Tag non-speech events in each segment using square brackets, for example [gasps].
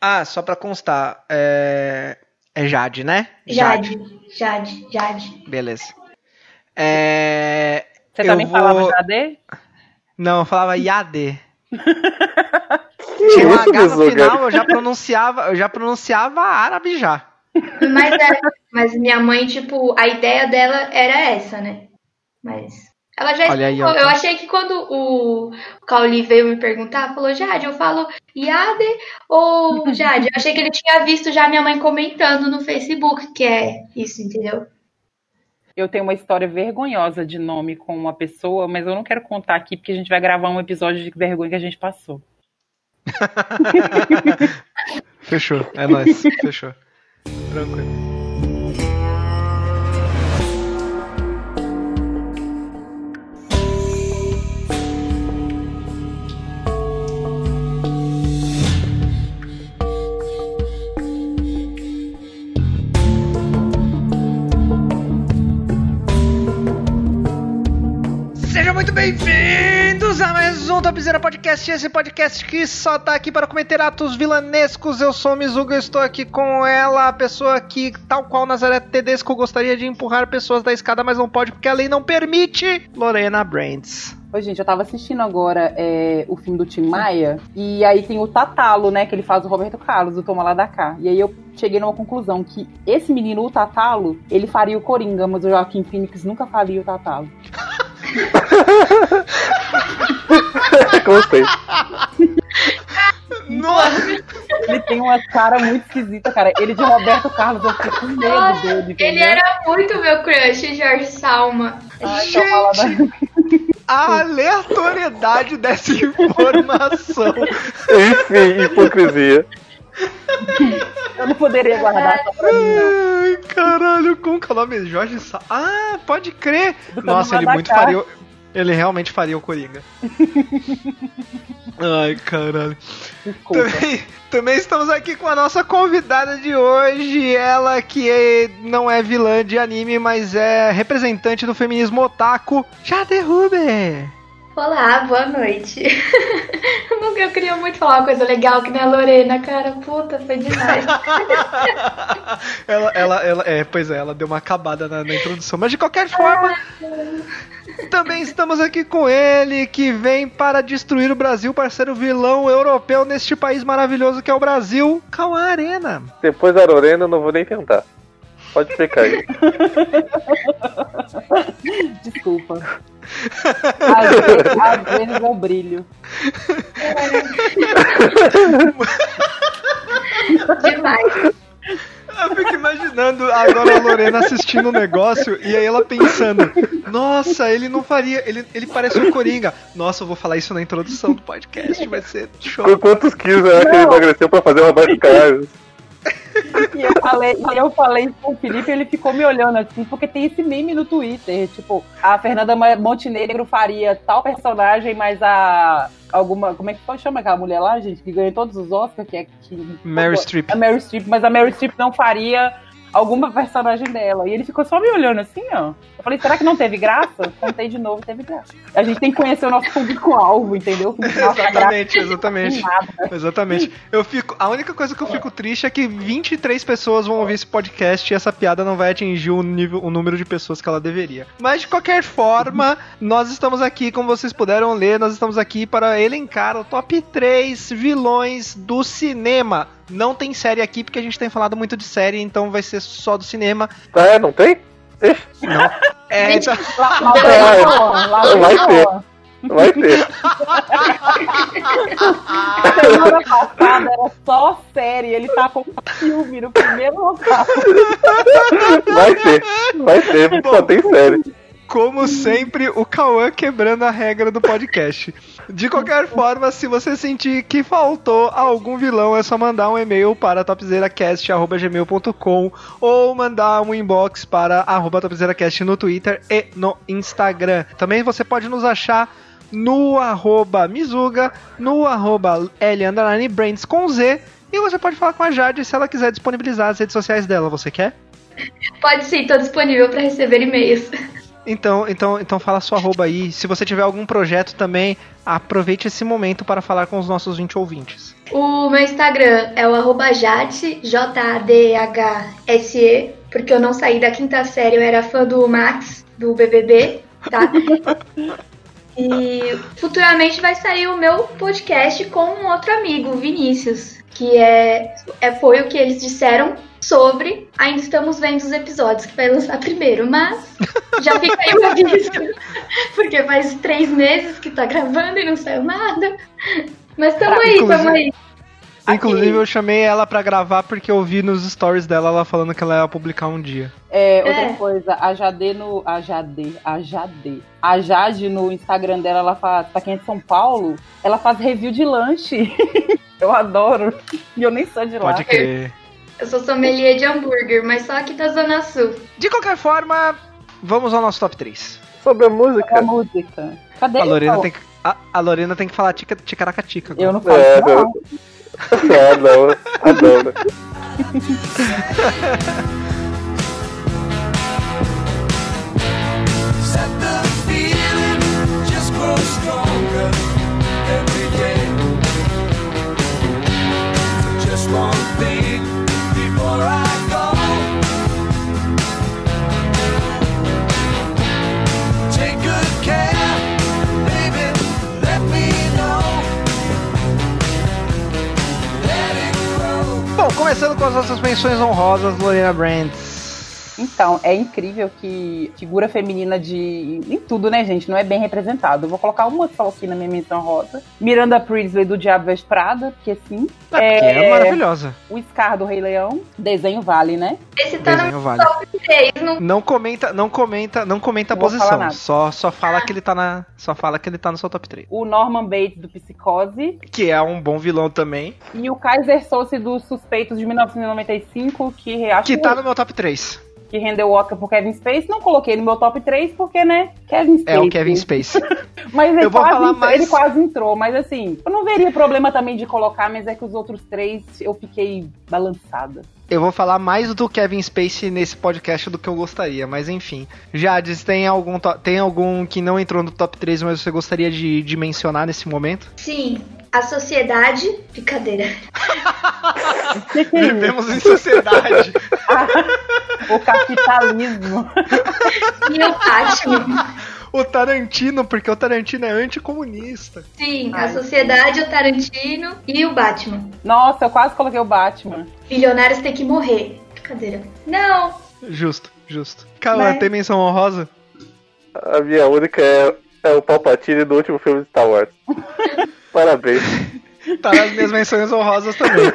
Ah, só pra constar, é, é Jade, né? Jade, Jade, Jade. Beleza. É... Você também vou- falava Jade? Não, eu falava Yade. [laughs] Tinha um isso, H no final, eu já pronunciava, eu já pronunciava árabe já. Mas, é, mas minha mãe, tipo, a ideia dela era essa, né? Mas ela já Olha aí, explicou. ó. Eu achei que quando o Cauli veio me perguntar, falou, Jade, eu falo Iade ou [laughs] Jade? Eu achei que ele tinha visto já minha mãe comentando no Facebook, que é isso, entendeu? Eu tenho uma história vergonhosa de nome com uma pessoa, mas eu não quero contar aqui porque a gente vai gravar um episódio de vergonha que a gente passou. [laughs] Fechou, é nóis, fechou. Tranquilo. Bem-vindos a mais um Topzera Podcast, esse podcast que só tá aqui para cometer atos vilanescos. Eu sou o Mizuga, estou aqui com ela, a pessoa que, tal qual Nazaré Tedesco, gostaria de empurrar pessoas da escada, mas não pode porque a lei não permite, Lorena Brands. Oi, gente, eu tava assistindo agora é, o filme do Tim Maia, e aí tem o Tatalo, né, que ele faz o Roberto Carlos, do Toma Lá da Cá. E aí eu cheguei numa conclusão que esse menino, o Tatalo, ele faria o Coringa, mas o Joaquim Phoenix nunca faria o Tatalo. [laughs] Gostei. Nossa! Ele tem uma cara muito esquisita, cara. Ele de Roberto Carlos, eu fiquei com medo Nossa, dele, Ele entendeu? era muito meu crush, Jorge Salma. Ai, Gente, a aleatoriedade dessa informação. Enfim, hipocrisia. [laughs] Eu não poderia guardar só pra mim, não. Ai, caralho, como que é o nome? Jorge Sa... Ah, pode crer. Nossa, ele muito faria. Ele realmente faria o Coringa. [laughs] Ai, caralho. Desculpa. Também, também estamos aqui com a nossa convidada de hoje, ela que é- não é vilã de anime, mas é representante do feminismo otaku, Jade Huber. Olá, boa noite. Eu nunca- Eu queria muito falar uma coisa legal que nem a Lorena, cara. Puta, foi demais. [laughs] ela, ela, ela, é, pois é, ela deu uma acabada na, na introdução, mas de qualquer forma, também estamos aqui com ele, que vem para destruir o Brasil, parceiro vilão europeu neste país maravilhoso que é o Brasil, Cauã Arena. Depois da Lorena, eu não vou nem tentar. Pode explicar aí. [laughs] Desculpa. Às vezes, às vezes eu brilho. demais. Eu fico imaginando agora a Lorena assistindo o negócio e aí ela pensando: Nossa, ele não faria. Ele, ele parece um Coringa. Nossa, eu vou falar isso na introdução do podcast, vai ser show. Quantos quilos será que ele emagreceu pra fazer uma carne? E eu falei, e eu falei isso com o Felipe ele ficou me olhando assim, porque tem esse meme no Twitter, tipo, a Fernanda Montenegro faria tal personagem, mas a alguma, como é que pode chamar aquela mulher lá, gente, que ganhou todos os Oscars, que é que Mary Streep. A Mary Streep, mas a Mary Streep não faria alguma personagem dela. E ele ficou só me olhando assim, ó. Eu falei, será que não teve graça? [laughs] Contei de novo, teve graça. A gente tem que conhecer o nosso público-alvo, entendeu? Graça Exatamente, [laughs] exatamente. Exatamente. Eu fico, a única coisa que eu fico triste é que 23 pessoas vão ouvir esse podcast e essa piada não vai atingir o nível, o número de pessoas que ela deveria. Mas de qualquer forma, nós estamos aqui, como vocês puderam ler, nós estamos aqui para elencar o top 3 vilões do cinema. Não tem série aqui porque a gente tem falado muito de série, então vai ser só do cinema. Ah, é? Não tem? Ixi, [laughs] É, então, Lá, lá vem Cauã, lá Vai ter. Vai ter. Semana passada era só série, ele tá com filme no primeiro lugar. Vai ter. Vai ter, porque só tem série. Como sempre, o Cauã quebrando a regra do podcast. De qualquer forma, se você sentir que faltou algum vilão, é só mandar um e-mail para topzeracast.gmail.com ou mandar um inbox para arroba topzeracast no Twitter e no Instagram. Também você pode nos achar no arroba Mizuga, no arroba L Brains com Z. E você pode falar com a Jade se ela quiser disponibilizar as redes sociais dela. Você quer? Pode sim, tô disponível para receber e-mails. Então, então, então fala sua arroba aí. Se você tiver algum projeto também, aproveite esse momento para falar com os nossos 20 ouvintes. O meu Instagram é o arroba Jade, J-A-D-H-S-E, porque eu não saí da quinta série, eu era fã do Max, do BBB, tá? [laughs] E futuramente vai sair o meu podcast com um outro amigo, o Vinícius, que é, é foi o que eles disseram sobre. Ainda estamos vendo os episódios que vai lançar primeiro, mas já fica aí o aviso, [laughs] porque faz três meses que tá gravando e não saiu nada. Mas tamo aí, tamo Inclusive- Inclusive, eu chamei ela pra gravar porque eu vi nos stories dela ela falando que ela ia publicar um dia. É, outra É. coisa, a Jade no. A Jade, a Jade. A Jade no Instagram dela, ela faz. Pra quem é de São Paulo, ela faz review de lanche. [laughs] eu adoro. E eu nem sou de lá. Pode crer. Eu sou sommelier de hambúrguer, mas só aqui da Zona Sul. De qualquer forma, vamos ao nosso top 3. Sobre a A música. música. Cadê A Lorena tem que, a, a Lorena tem que falar tica, ticaracatica. Eu não falo É, não. [laughs] I know it. I know it. stronger every day. Just one thing before I. as nossas menções honrosas, Lorena Brands. Então, é incrível que figura feminina de. em tudo, né, gente? Não é bem representado. Eu vou colocar uma só aqui na minha menção rosa. Miranda Priestley do Diabo Veste Prada, porque sim. É, porque é maravilhosa. O Scar do Rei Leão. Desenho vale, né? Esse tá no Desenho vale. top 3. Não... Não comenta, não comenta, não comenta a Não falar posição. Só, só fala que ele tá na, só fala que ele tá no seu top 3. O Norman Bates do Psicose. Que é um bom vilão também, E o Kaiser Souce dos Suspeitos de 1995, que acho que tá no meu top 3. Que rendeu o Oscar por Kevin Space. Não coloquei no meu top 3 porque, né, Kevin Space. É o Kevin Space. [laughs] Mas ele, Eu vou quase, falar mais- ele quase entrou, mas assim, eu não veria problema também de colocar, mas é que os outros três eu fiquei balançada. Eu vou falar mais do Kevin Space nesse podcast do que eu gostaria, mas enfim. Jades, tem algum, tem algum que não entrou no top 3, mas você gostaria de, de mencionar nesse momento? Sim, a sociedade. Brincadeira. Que, que é? Vivemos em sociedade. O capitalismo. E o Batman. o Tarantino, porque o Tarantino é anticomunista. Sim, a sociedade, o Tarantino e o Batman. Nossa, eu quase coloquei o Batman. Bilionários têm que morrer. Brincadeira. Não. Justo, justo. Calma, Né? tem menção honrosa? A minha única é, é o Palpatine do último filme de Star Wars. [laughs] Parabéns. [laughs] Tá nas minhas menções honrosas também.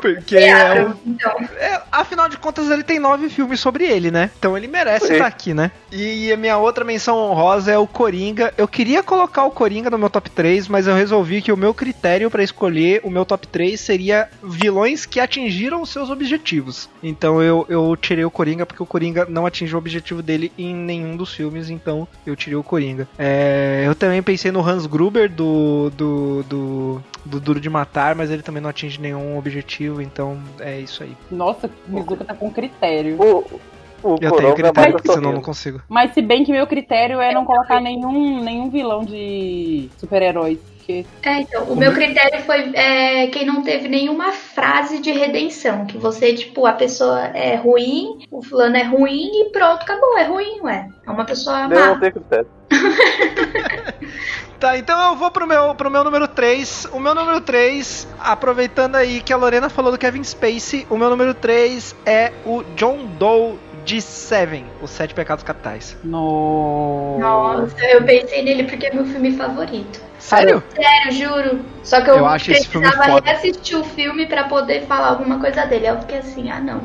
Porque é o Então, É, afinal de contas, ele tem nove filmes sobre ele, né? Então ele merece estar aqui, né? E a minha outra menção honrosa é o Coringa. Eu queria colocar o Coringa no meu top 3, mas eu resolvi que o meu critério pra escolher o meu top 3 seria vilões que atingiram os seus objetivos. Então eu, eu tirei o Coringa porque o Coringa não atingiu o objetivo dele em nenhum dos filmes, então eu tirei o Coringa. É, eu também pensei no Hans Gruber do, do, do, do Duro de Matar, mas ele também não atinge nenhum objetivo, então é isso aí. Nossa, o Mizuka tá com critério. O, o Eu tenho critério, porque senão eu não consigo. Mas se bem que meu critério é não colocar nenhum, nenhum vilão de super-heróis. Porque é, então, o meu critério foi é, quem não teve nenhuma frase de redenção. Que você, tipo, a pessoa é ruim, o fulano é ruim e pronto, acabou. É ruim, ué. É uma pessoa não má. tenho critério. [laughs] Tá, então eu vou pro meu, pro meu número 3. O meu número 3, aproveitando aí que a Lorena falou do Kevin Spacey, o meu número 3 é o John Doe de Seven, Os Sete Pecados Capitais. no. Nossa, eu pensei nele porque é meu filme favorito. Sério? Sério, juro. Só que eu, Eu acho esse filme precisava foda. reassistir o filme pra poder falar alguma coisa dele. Aí eu fiquei assim, ah não.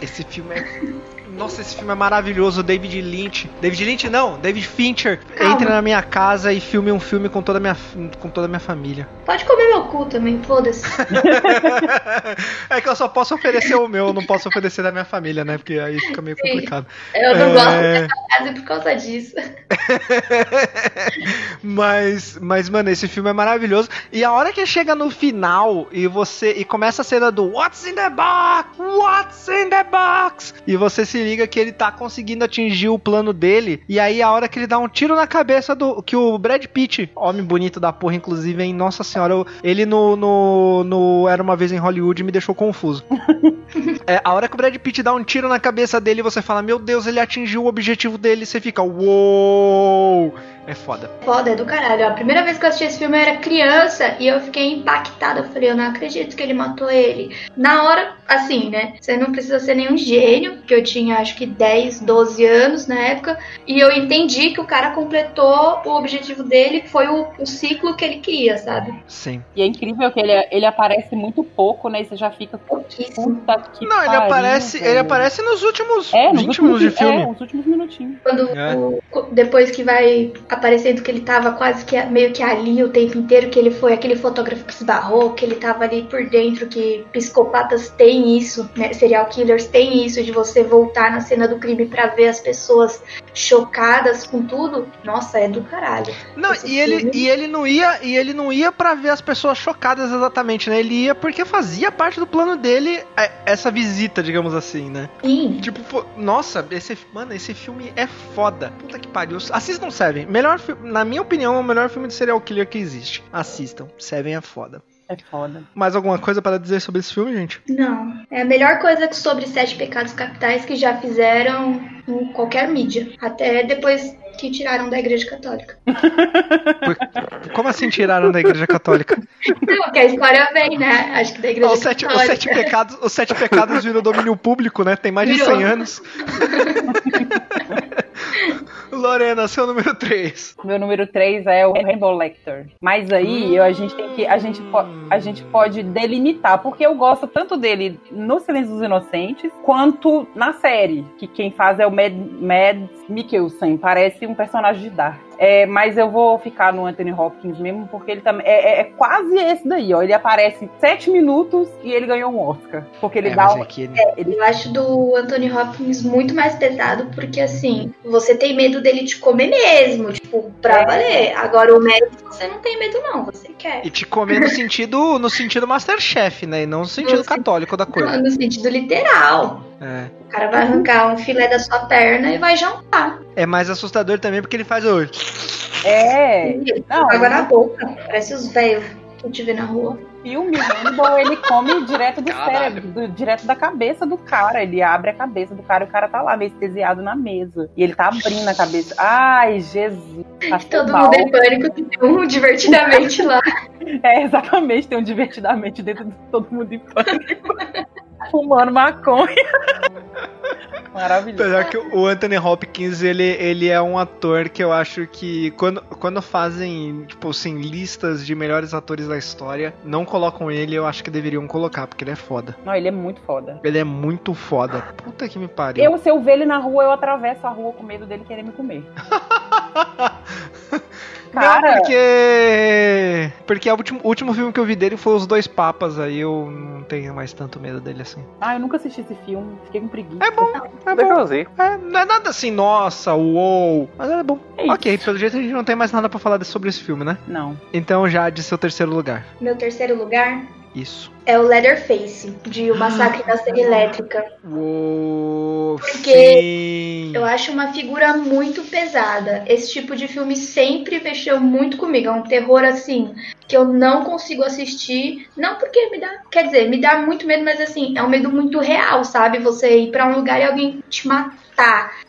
Esse filme é. Nossa, esse filme é maravilhoso. David Lynch. David Lynch não, David Fincher. Calma. Entre na minha casa e filme um filme com toda a minha, com toda a minha família. Pode comer meu cu também, foda-se. [laughs] é que eu só posso oferecer o meu, eu não posso oferecer da minha família, né? Porque aí fica meio Sim. complicado. Eu não É. gosto dessa frase por causa disso. [laughs] mas, mas, mano, esse filme é maravilhoso. E a hora que chega no final e você. E começa a cena do What's in the box? What's in the box? E você se liga que ele tá conseguindo atingir o plano dele. E aí, a hora que ele dá um tiro na cabeça do. Que o Brad Pitt, homem bonito da porra, inclusive, hein? Nossa senhora, eu- ele no, no, no Era uma vez em Hollywood me deixou confuso. [laughs] É, a hora que o Brad Pitt dá um tiro na cabeça dele, você fala, meu Deus, ele atingiu o objetivo dele, você fica, uou! É foda. Foda, é do caralho. A primeira vez que eu assisti esse filme eu era criança e eu fiquei impactada. Eu falei, eu não acredito que ele matou ele. Na hora, assim, né? Você não precisa ser nenhum gênio, porque eu tinha acho que 10, 12 anos na época. E eu entendi que o cara completou o objetivo dele, que foi o, o ciclo que ele queria, sabe? Sim. E é incrível que ele, ele aparece muito pouco, né? E você já fica. Pouquíssimo. Puta que Não, ele pariu, aparece, velho. ele aparece nos últimos É, nos 20 últimos, minutos de filme. É, os últimos minutinhos. Quando É. o- depois que vai aparecendo que ele tava quase que meio que ali o tempo inteiro, que ele foi aquele fotógrafo que esbarrou, que ele tava ali por dentro, que psicopatas têm isso, né? Serial killers têm isso de você voltar na cena do crime pra ver as pessoas chocadas com tudo. Nossa, é do caralho. Não, Esse e ele, filme- e ele não ia, e ele não ia para ver as pessoas chocadas exatamente, né? Ele ia porque fazia parte do plano dele é, essa visita, digamos assim, né? Sim. Tipo, nossa, esse, mano, esse filme é foda. Puta que pariu. Assistam Seven. Melhor, fi- na minha opinião, é o melhor filme de serial killer que existe. Assistam. Seven é foda. É foda. Mais alguma coisa para dizer sobre esse filme, gente? Não. É a melhor coisa que sobre Sete Pecados Capitais que já fizeram em qualquer mídia. Até depois que tiraram da Igreja Católica. Como assim tiraram da Igreja Católica? Não, porque a história vem, né? Acho que da Igreja os, sete, os, Católica. sete pecados, os sete pecados viram domínio público, né? Tem mais de Virou. 100 anos. [laughs] [laughs] Lorena, seu número 3. Meu número 3 é o Rainbow Lecter. Mas aí eu- a gente tem que. A gente, a gente pode delimitar, porque eu gosto tanto dele no Silêncio dos Inocentes quanto na série. Que quem faz é o Mad, Mad Mikkelsen. Parece um personagem de Dark. É, mas eu vou ficar no Anthony Hopkins mesmo, porque ele também. É, é- é quase esse daí, ó. Ele aparece 7 minutos e ele ganhou um Oscar. Porque ele É, dá um. é que ele- Eu acho do Anthony Hopkins muito mais pesado, porque assim, você tem medo dele te comer mesmo, tipo, pra É. valer. Agora o médico você não tem medo, não, você quer. E te comer no sentido, no sentido Masterchef, né? E não no sentido No católico da coisa. No sentido literal. É. O cara vai arrancar um filé da sua perna e vai jantar. É mais assustador também porque ele faz o. É. E Não, água na boca. Parece os velhos que eu te vê na rua. filme, Hannibal, ele come direto do Caralho. cérebro, do- direto da cabeça do cara. Ele abre a cabeça do cara e o cara tá lá, anestesiado na mesa. E ele tá abrindo a cabeça. Ai, Jesus. Passou Todo mal. mundo em pânico, tem um divertidamente lá. [laughs] É, exatamente, tem um divertidamente dentro de todo mundo em pânico. Fumando maconha. [laughs] Maravilhoso. Apesar que o Anthony Hopkins, ele, ele é um ator que eu acho que quando, quando fazem, tipo assim, listas de melhores atores da história, não colocam ele, eu acho que deveriam colocar, porque ele é foda. Não, ele é muito foda. Ele é muito foda. Puta que me pariu. Eu, se eu ver ele na rua, eu atravesso a rua com medo dele querer me comer. [laughs] Não, Cara, porque. Porque o último, o último filme que eu vi dele foi Os Dois Papas, aí eu não tenho mais tanto medo dele assim. ah, eu nunca assisti esse filme, fiquei com preguiça. É bom, é bom. É, não é nada assim, nossa, uou. Mas é bom. É ok, pelo jeito a gente não tem mais nada pra falar sobre esse filme, né? Não. Então já de seu terceiro lugar. Meu terceiro lugar Isso. é o Leatherface, de O Massacre da Serra Elétrica. Uou, Porque sim. Eu acho uma figura muito pesada. Esse tipo de filme sempre mexeu muito comigo. É um terror assim que eu não consigo assistir. Não porque me dá. Quer dizer, me dá muito medo, mas assim, é um medo muito real, sabe? Você ir pra um lugar e alguém te matar,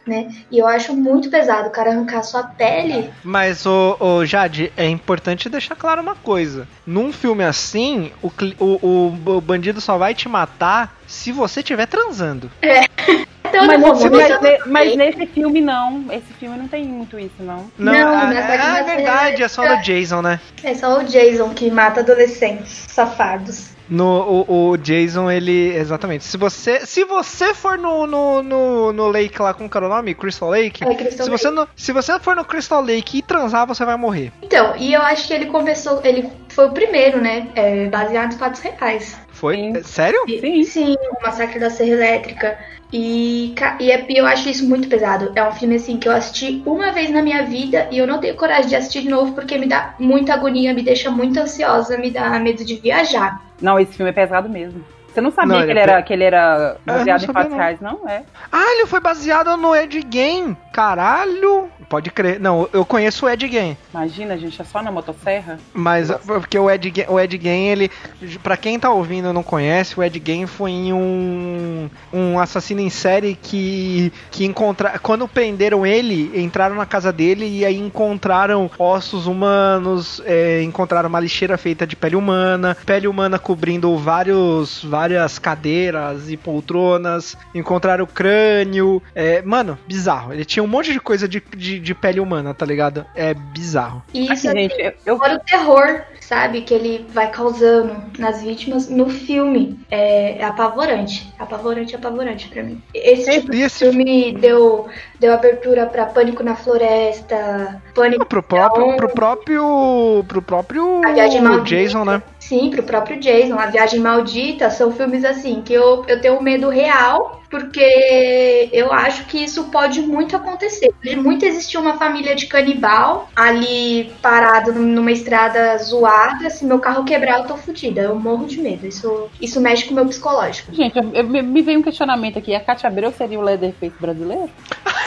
né? E eu acho muito pesado o cara arrancar sua pele. Mas, ô, Jade, é importante deixar claro uma coisa. Num filme assim, o, o, o- o bandido só vai te matar se você estiver transando. [laughs] Então, Mas, mas mas nesse filme não. Esse filme não tem muito isso, não. Não, Não, é começar- verdade, é só no Jason, né? É só o Jason que mata adolescentes safados. No, o, o Jason, ele. Exatamente. Se você, se você for no, no, no, no Lake lá, como que era o nome? Crystal Lake? É, Crystal se, você no- se você for no Crystal Lake e transar, você vai morrer. Então, e eu acho que ele começou. Ele foi o primeiro, né? É, baseado em fatos reais. Foi? Sim. É, Sério? Sim. Sim, o Massacre da Serra Elétrica. E, e, é- eu acho isso muito pesado. É um filme assim que eu assisti uma vez na minha vida e eu não tenho coragem de assistir de novo porque me dá muita agonia, me deixa muito ansiosa, me dá medo de viajar. Não, esse filme é pesado mesmo. Você não sabia Não, que, ele é era, que ele era não baseado em fatos não. reais, não? É. Ah, ele foi baseado no Ed Gein. Caralho. Pode crer. Não, eu conheço o Ed Gein. Imagina, gente, é só na motosserra? Mas porque o Ed, Gein- o Ed Gein, ele. Pra quem tá ouvindo e não conhece, o Ed Gein foi em um. Um assassino em série que. que encontra, Quando prenderam ele, entraram na casa dele e aí encontraram ossos humanos, é, encontraram uma lixeira feita de pele humana, pele humana cobrindo vários. várias cadeiras e poltronas, encontraram o crânio. É, mano, bizarro. Ele tinha um monte de coisa de, de, de pele humana, tá ligado? É bizarro. E isso Assim, gente, eu, fora o terror, sabe? Que ele vai causando nas vítimas no filme. É, é apavorante. Apavorante, apavorante pra mim. Esse tipo esse filme deu, deu abertura pra Pânico na Floresta, Pânico Pro próprio, pro próprio, pro próprio A Viagem Maldita. Jason, né? Sim, pro próprio Jason, A Viagem Maldita, são filmes assim que eu, eu tenho medo real, porque eu acho que isso pode muito acontecer. Pode muito existir uma família de canibal ali parado num- numa estrada zoada. Se meu carro quebrar, eu tô fodida. Eu morro de medo. Isso, isso mexe com o meu psicológico. Gente, eu- eu- me- me veio um questionamento aqui. A Cátia Abreu seria o Leatherface brasileiro? [laughs]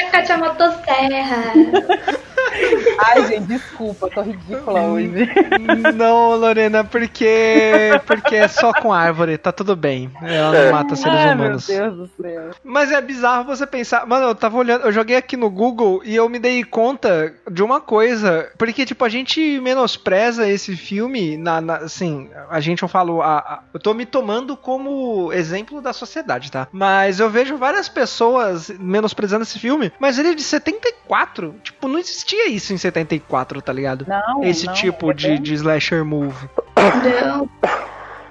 A Cátia Motosserra. Ai, gente, desculpa, tô ridícula hoje. Não, Lorena, porque porque é só com árvore, tá tudo bem. Ela não mata seres Ai, humanos. meu Deus do céu. Mas é bizarro você pensar. Mano, eu tava olhando, eu joguei aqui no Google e eu me dei conta de uma coisa. Porque, tipo, a gente menospreza esse filme. Na, na- assim, a gente, eu falo. a- a- eu tô me tomando como exemplo da sociedade, tá? Mas eu vejo várias pessoas menosprezando esse filme. Mas ele é de 74. Tipo, não existia isso em 74, tá ligado? Não, Esse não, tipo é de, bem- de slasher movie. Não.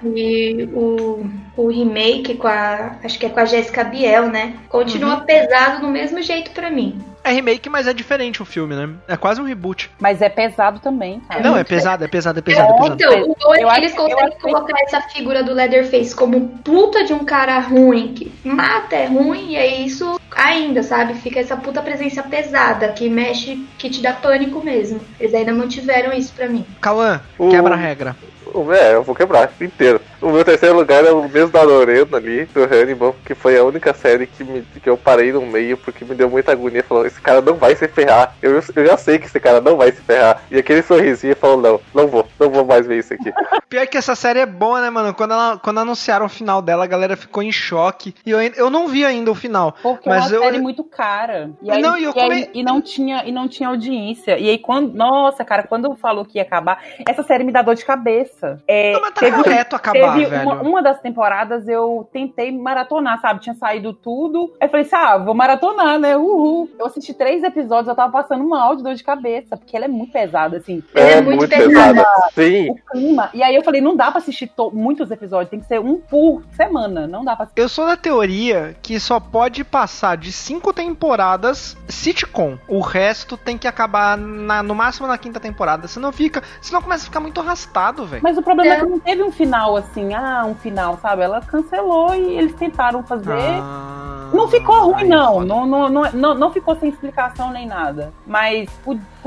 E o, o remake com a. Acho que é com a Jéssica Biel, né? Continua pesado do mesmo jeito pra mim. É remake, mas é diferente o filme, né? É quase um reboot. Mas é pesado também, cara. Não, é pesado, é pesado, é pesado, é pesado. Então, o bom é Eu que acho- eles eu conseguem que- colocar essa figura do Leatherface como puta de um cara ruim, que mata, é ruim, e é isso ainda, sabe? Fica essa puta presença pesada, que mexe, que te dá pânico mesmo. Eles ainda mantiveram isso pra mim. Cauã, O- quebra a regra. O- É, eu vou quebrar inteiro. O meu terceiro lugar é o mesmo da Lorena ali, do Hannibal, que foi a única série que, me, que eu parei no meio porque me deu muita agonia. Falou, esse cara não vai se ferrar. Eu, eu já sei que esse cara não vai se ferrar. E aquele sorrisinho falou, não, não vou, não vou mais ver isso aqui. [laughs] Pior que essa série é boa, né, mano? Quando, ela, quando anunciaram o final dela, a galera ficou em choque. E eu, eu não vi ainda o final. Porque Mas é eu- uma série muito cara. E, aí, Não, e eu e, aí- come- e não tinha, e não tinha audiência. E aí, quando. Nossa, cara, quando falou que ia acabar, essa série me dá dor de cabeça. É, Não, mas tá teve- correto acabar, Teve velho. uma, uma das temporadas eu tentei maratonar, sabe? Tinha saído tudo. Aí eu falei assim: ah, vou maratonar, né? Uhul. Eu assisti três episódios, eu tava passando mal de dor de cabeça, porque ela é muito pesada, assim. Ela é muito pesada. Sim, O clima. E aí eu falei: não dá pra assistir to- muitos episódios, tem que ser um por semana. Não dá pra assistir. Eu sou da teoria que só pode passar de cinco temporadas sitcom. O resto tem que acabar na- no máximo na quinta temporada. Senão fica. Senão começa a ficar muito arrastado, velho. Mas o problema é. É. que não teve um final assim, ah, um final, sabe? Ela cancelou e eles tentaram fazer. Ah, Não ficou ruim, aí não. Não, não, não, não. não ficou sem explicação nem nada. Mas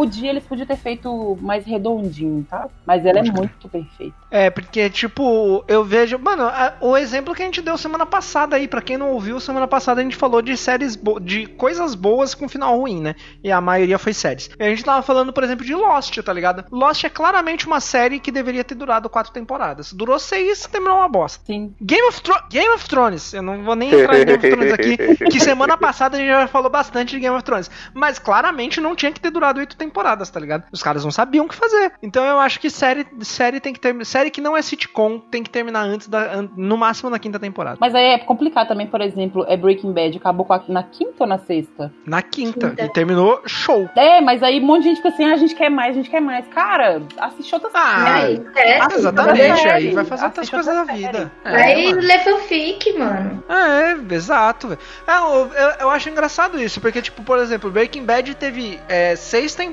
podia, eles podiam ter feito mais redondinho, tá? Mas ela é muito perfeita. É, porque, tipo, eu vejo. Mano, a- o exemplo que a gente deu semana passada aí, pra quem não ouviu, semana passada a gente falou de séries. bo- de coisas boas com final ruim, né? E a maioria foi séries. E a gente tava falando, por exemplo, de Lost, tá ligado? Lost é claramente uma série que deveria ter durado quatro temporadas. Durou seis, terminou uma bosta. Sim. Game of, Thro- Game of Thrones, eu não vou nem entrar em Game of Thrones aqui, [laughs] que semana passada a gente já falou bastante de Game of Thrones. Mas claramente não tinha que ter durado oito temporadas, tá ligado? Os caras não sabiam o que fazer. Então eu acho que série, série tem que ter. Série que não é sitcom tem que terminar antes da. an- no máximo na quinta temporada. Mas aí é complicado também, por exemplo, é Breaking Bad, acabou com a- na quinta ou na sexta? Na quinta. Quinta. E terminou show. É, mas aí um monte de gente fica assim, ah, a gente quer mais, a gente quer mais. Cara, assiste outra Ah, série. Aí, é, Assiste Exatamente, aí vai fazer outras coisas da vida. É, Vai mano. ler fanfic, mano. É, exato. É, eu, eu- eu acho engraçado isso, porque, tipo, por exemplo, Breaking Bad teve é, seis temporadas,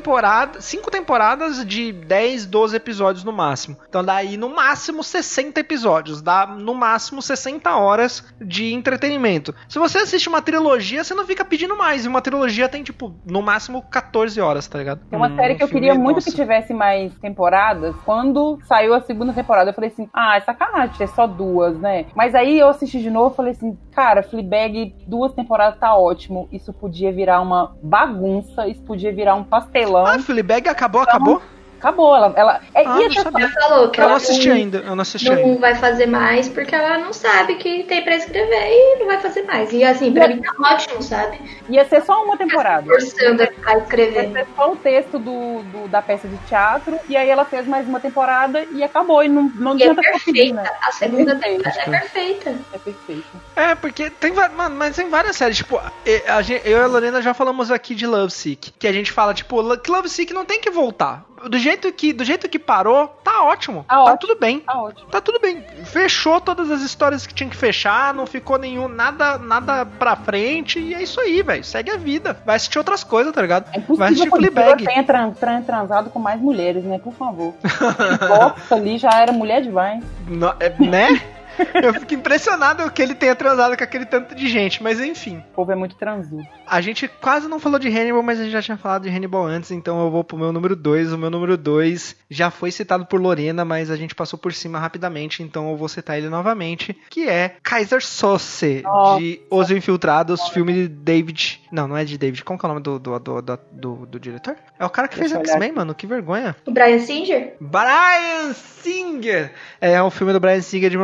cinco temporadas de 10, 12 episódios no máximo. Então daí no máximo 60 episódios, dá no máximo 60 horas de entretenimento. Se você assiste uma trilogia, você não fica pedindo mais, e uma trilogia tem tipo no máximo 14 horas, tá ligado? Tem uma Um série que eu queria muito nossa. que tivesse mais temporadas. Quando saiu a segunda temporada, eu falei assim: ah, é sacanagem ter só duas, né? Mas aí eu assisti de novo e falei assim: cara, Fleabag, duas temporadas tá ótimo. Isso podia virar uma bagunça, isso podia virar um pastelão. Ah, Fleabag acabou, acabou? Acabou, ela. ela é, Ah, ia não ter- sabia. Ela falou que Eu não ela assisti não, ainda, eu não assisti ainda. não vai fazer mais porque ela não sabe que tem pra escrever e não vai fazer mais. E assim, pra mim tá ótimo, sabe? ia ser só uma temporada. Forçando a ficar Ia ser só o texto do, do- da peça de teatro, e aí ela fez mais uma temporada e acabou. E não, não E é perfeita. né? A segunda Perfeita. temporada é perfeita. É perfeito. É, porque tem, mano, mas tem várias séries, tipo, eu e a Lorena já falamos aqui de Love Sick, que a gente fala, tipo, que Love Sick não tem que voltar. Do jeito que, do jeito que parou, tá ótimo. Tá Tá, ótimo. tudo bem. Tá ótimo. Tá tudo bem. Fechou todas as histórias que tinha que fechar, não ficou nenhum nada nada pra frente e é isso aí, velho. Segue a vida. Vai assistir outras coisas, tá ligado? É Vai assistir Fleabag. Dura tenha tran- tran- transado com mais mulheres, né? Por favor. [laughs] Box ali já era mulher demais. No- é, né? [laughs] Eu fico impressionado que ele tenha transado com aquele tanto de gente, mas enfim. O povo é muito transudo. A gente quase não falou de Hannibal, mas a gente já tinha falado de Hannibal antes, então eu vou pro meu número 2. O meu número 2 já foi citado por Lorena, mas a gente passou por cima rapidamente, então eu vou citar ele novamente, que é Kaiser Soze, Nossa. de Os Infiltrados, filme de David... Não, não é de David. Como que é o nome do, do, do, do, do- do diretor? É o cara que Deixa fez X-Men, mano, que vergonha. O Brian Singer? Brian Singer! É o filme do Brian Singer de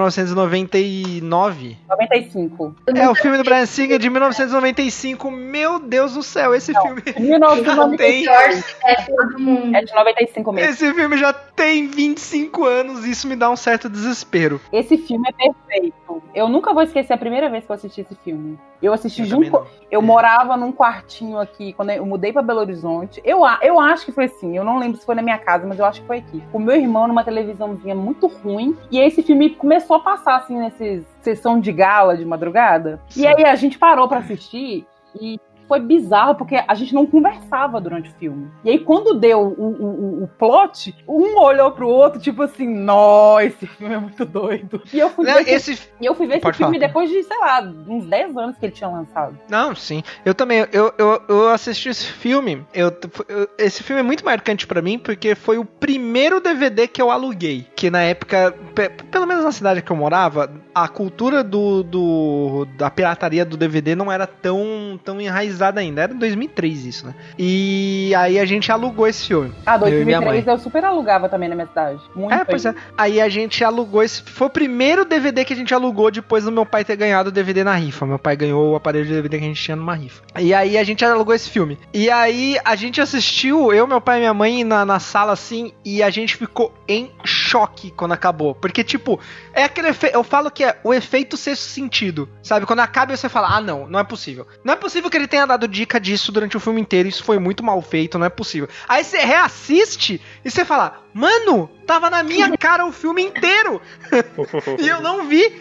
1999. 95. É o filme do Brian Singer de 1995. Meu Deus do céu, esse filme. [laughs] Já 1995. tem. É de 95 mesmo. Esse filme já tem 25 anos e isso me dá um certo desespero. Esse filme é perfeito. Eu nunca vou esquecer a primeira vez que eu assisti esse filme. Eu assisti Eu junto. não. Eu morava num quartinho aqui, quando eu mudei pra Belo Horizonte. Eu, eu acho que foi assim, eu não lembro se foi na minha casa, mas eu acho que foi aqui. O meu irmão numa televisãozinha muito ruim, e esse filme começou a passar assim nesses sessão de gala de madrugada. Sim. E aí a gente parou pra assistir e foi bizarro porque a gente não conversava durante o filme. E aí quando deu o, o, o- plot, um olhou pro outro tipo assim, nossa, esse filme é muito doido. E eu fui Não, ver esse esse. eu fui ver esse Pode filme falar. depois de, sei lá, uns 10 anos que ele tinha lançado. Não, sim. Eu também. Eu, eu, eu assisti esse filme. Eu, eu- esse filme é muito marcante pra mim porque foi o primeiro DVD que eu aluguei. Que na época, pe- pelo menos na cidade que eu morava, a cultura do, do da pirataria do DVD não era tão, tão enraizada ainda. Era em 2003 isso, né? E aí a gente alugou esse filme. Ah, Eu e minha 2003 eu, super alugava também na minha cidade. Muito É, pois é. Aí a gente alugou esse. Foi o primeiro DVD que a gente alugou depois do meu pai ter ganhado o DVD na rifa. Meu pai ganhou o aparelho de DVD que a gente tinha numa rifa. E aí a gente alugou esse filme. E aí a gente assistiu, eu, meu pai e minha mãe, na, na sala assim, e a gente ficou em choque quando acabou. Porque, tipo, é aquele efeito. Eu falo que é o efeito sexto sentido. Sabe? Quando acaba você fala, ah, não, não é possível. Não é possível que ele tenha dado dica disso durante o filme inteiro. Isso foi muito mal feito, não é possível. Aí você reassiste e você fala, mano, tava na minha cara o filme inteiro. [laughs] e eu não vi.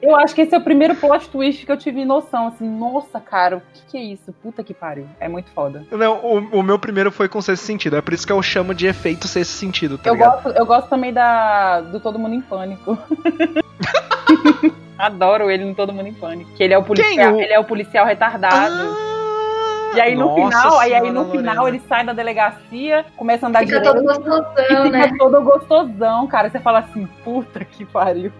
Eu acho que esse é o primeiro plot twist que eu tive noção. Assim, nossa, cara, o que, que é isso? Puta que pariu. É muito foda. Não, o, o meu primeiro foi com sexto sentido. É por isso que eu chamo de efeito sexto sentido, tá Eu ligado? gosto, eu gosto também da, do Todo Mundo em Pânico. [laughs] Adoro ele no Todo Mundo em Pânico. Que ele é o policial, Quem? Ele é o policial retardado. Ah, e aí no nossa final, aí, aí no final Lorena. ele sai da delegacia, começa a andar Fica direito. todo E gostosão, fica né? todo gostosão, cara. Você fala assim, puta que pariu.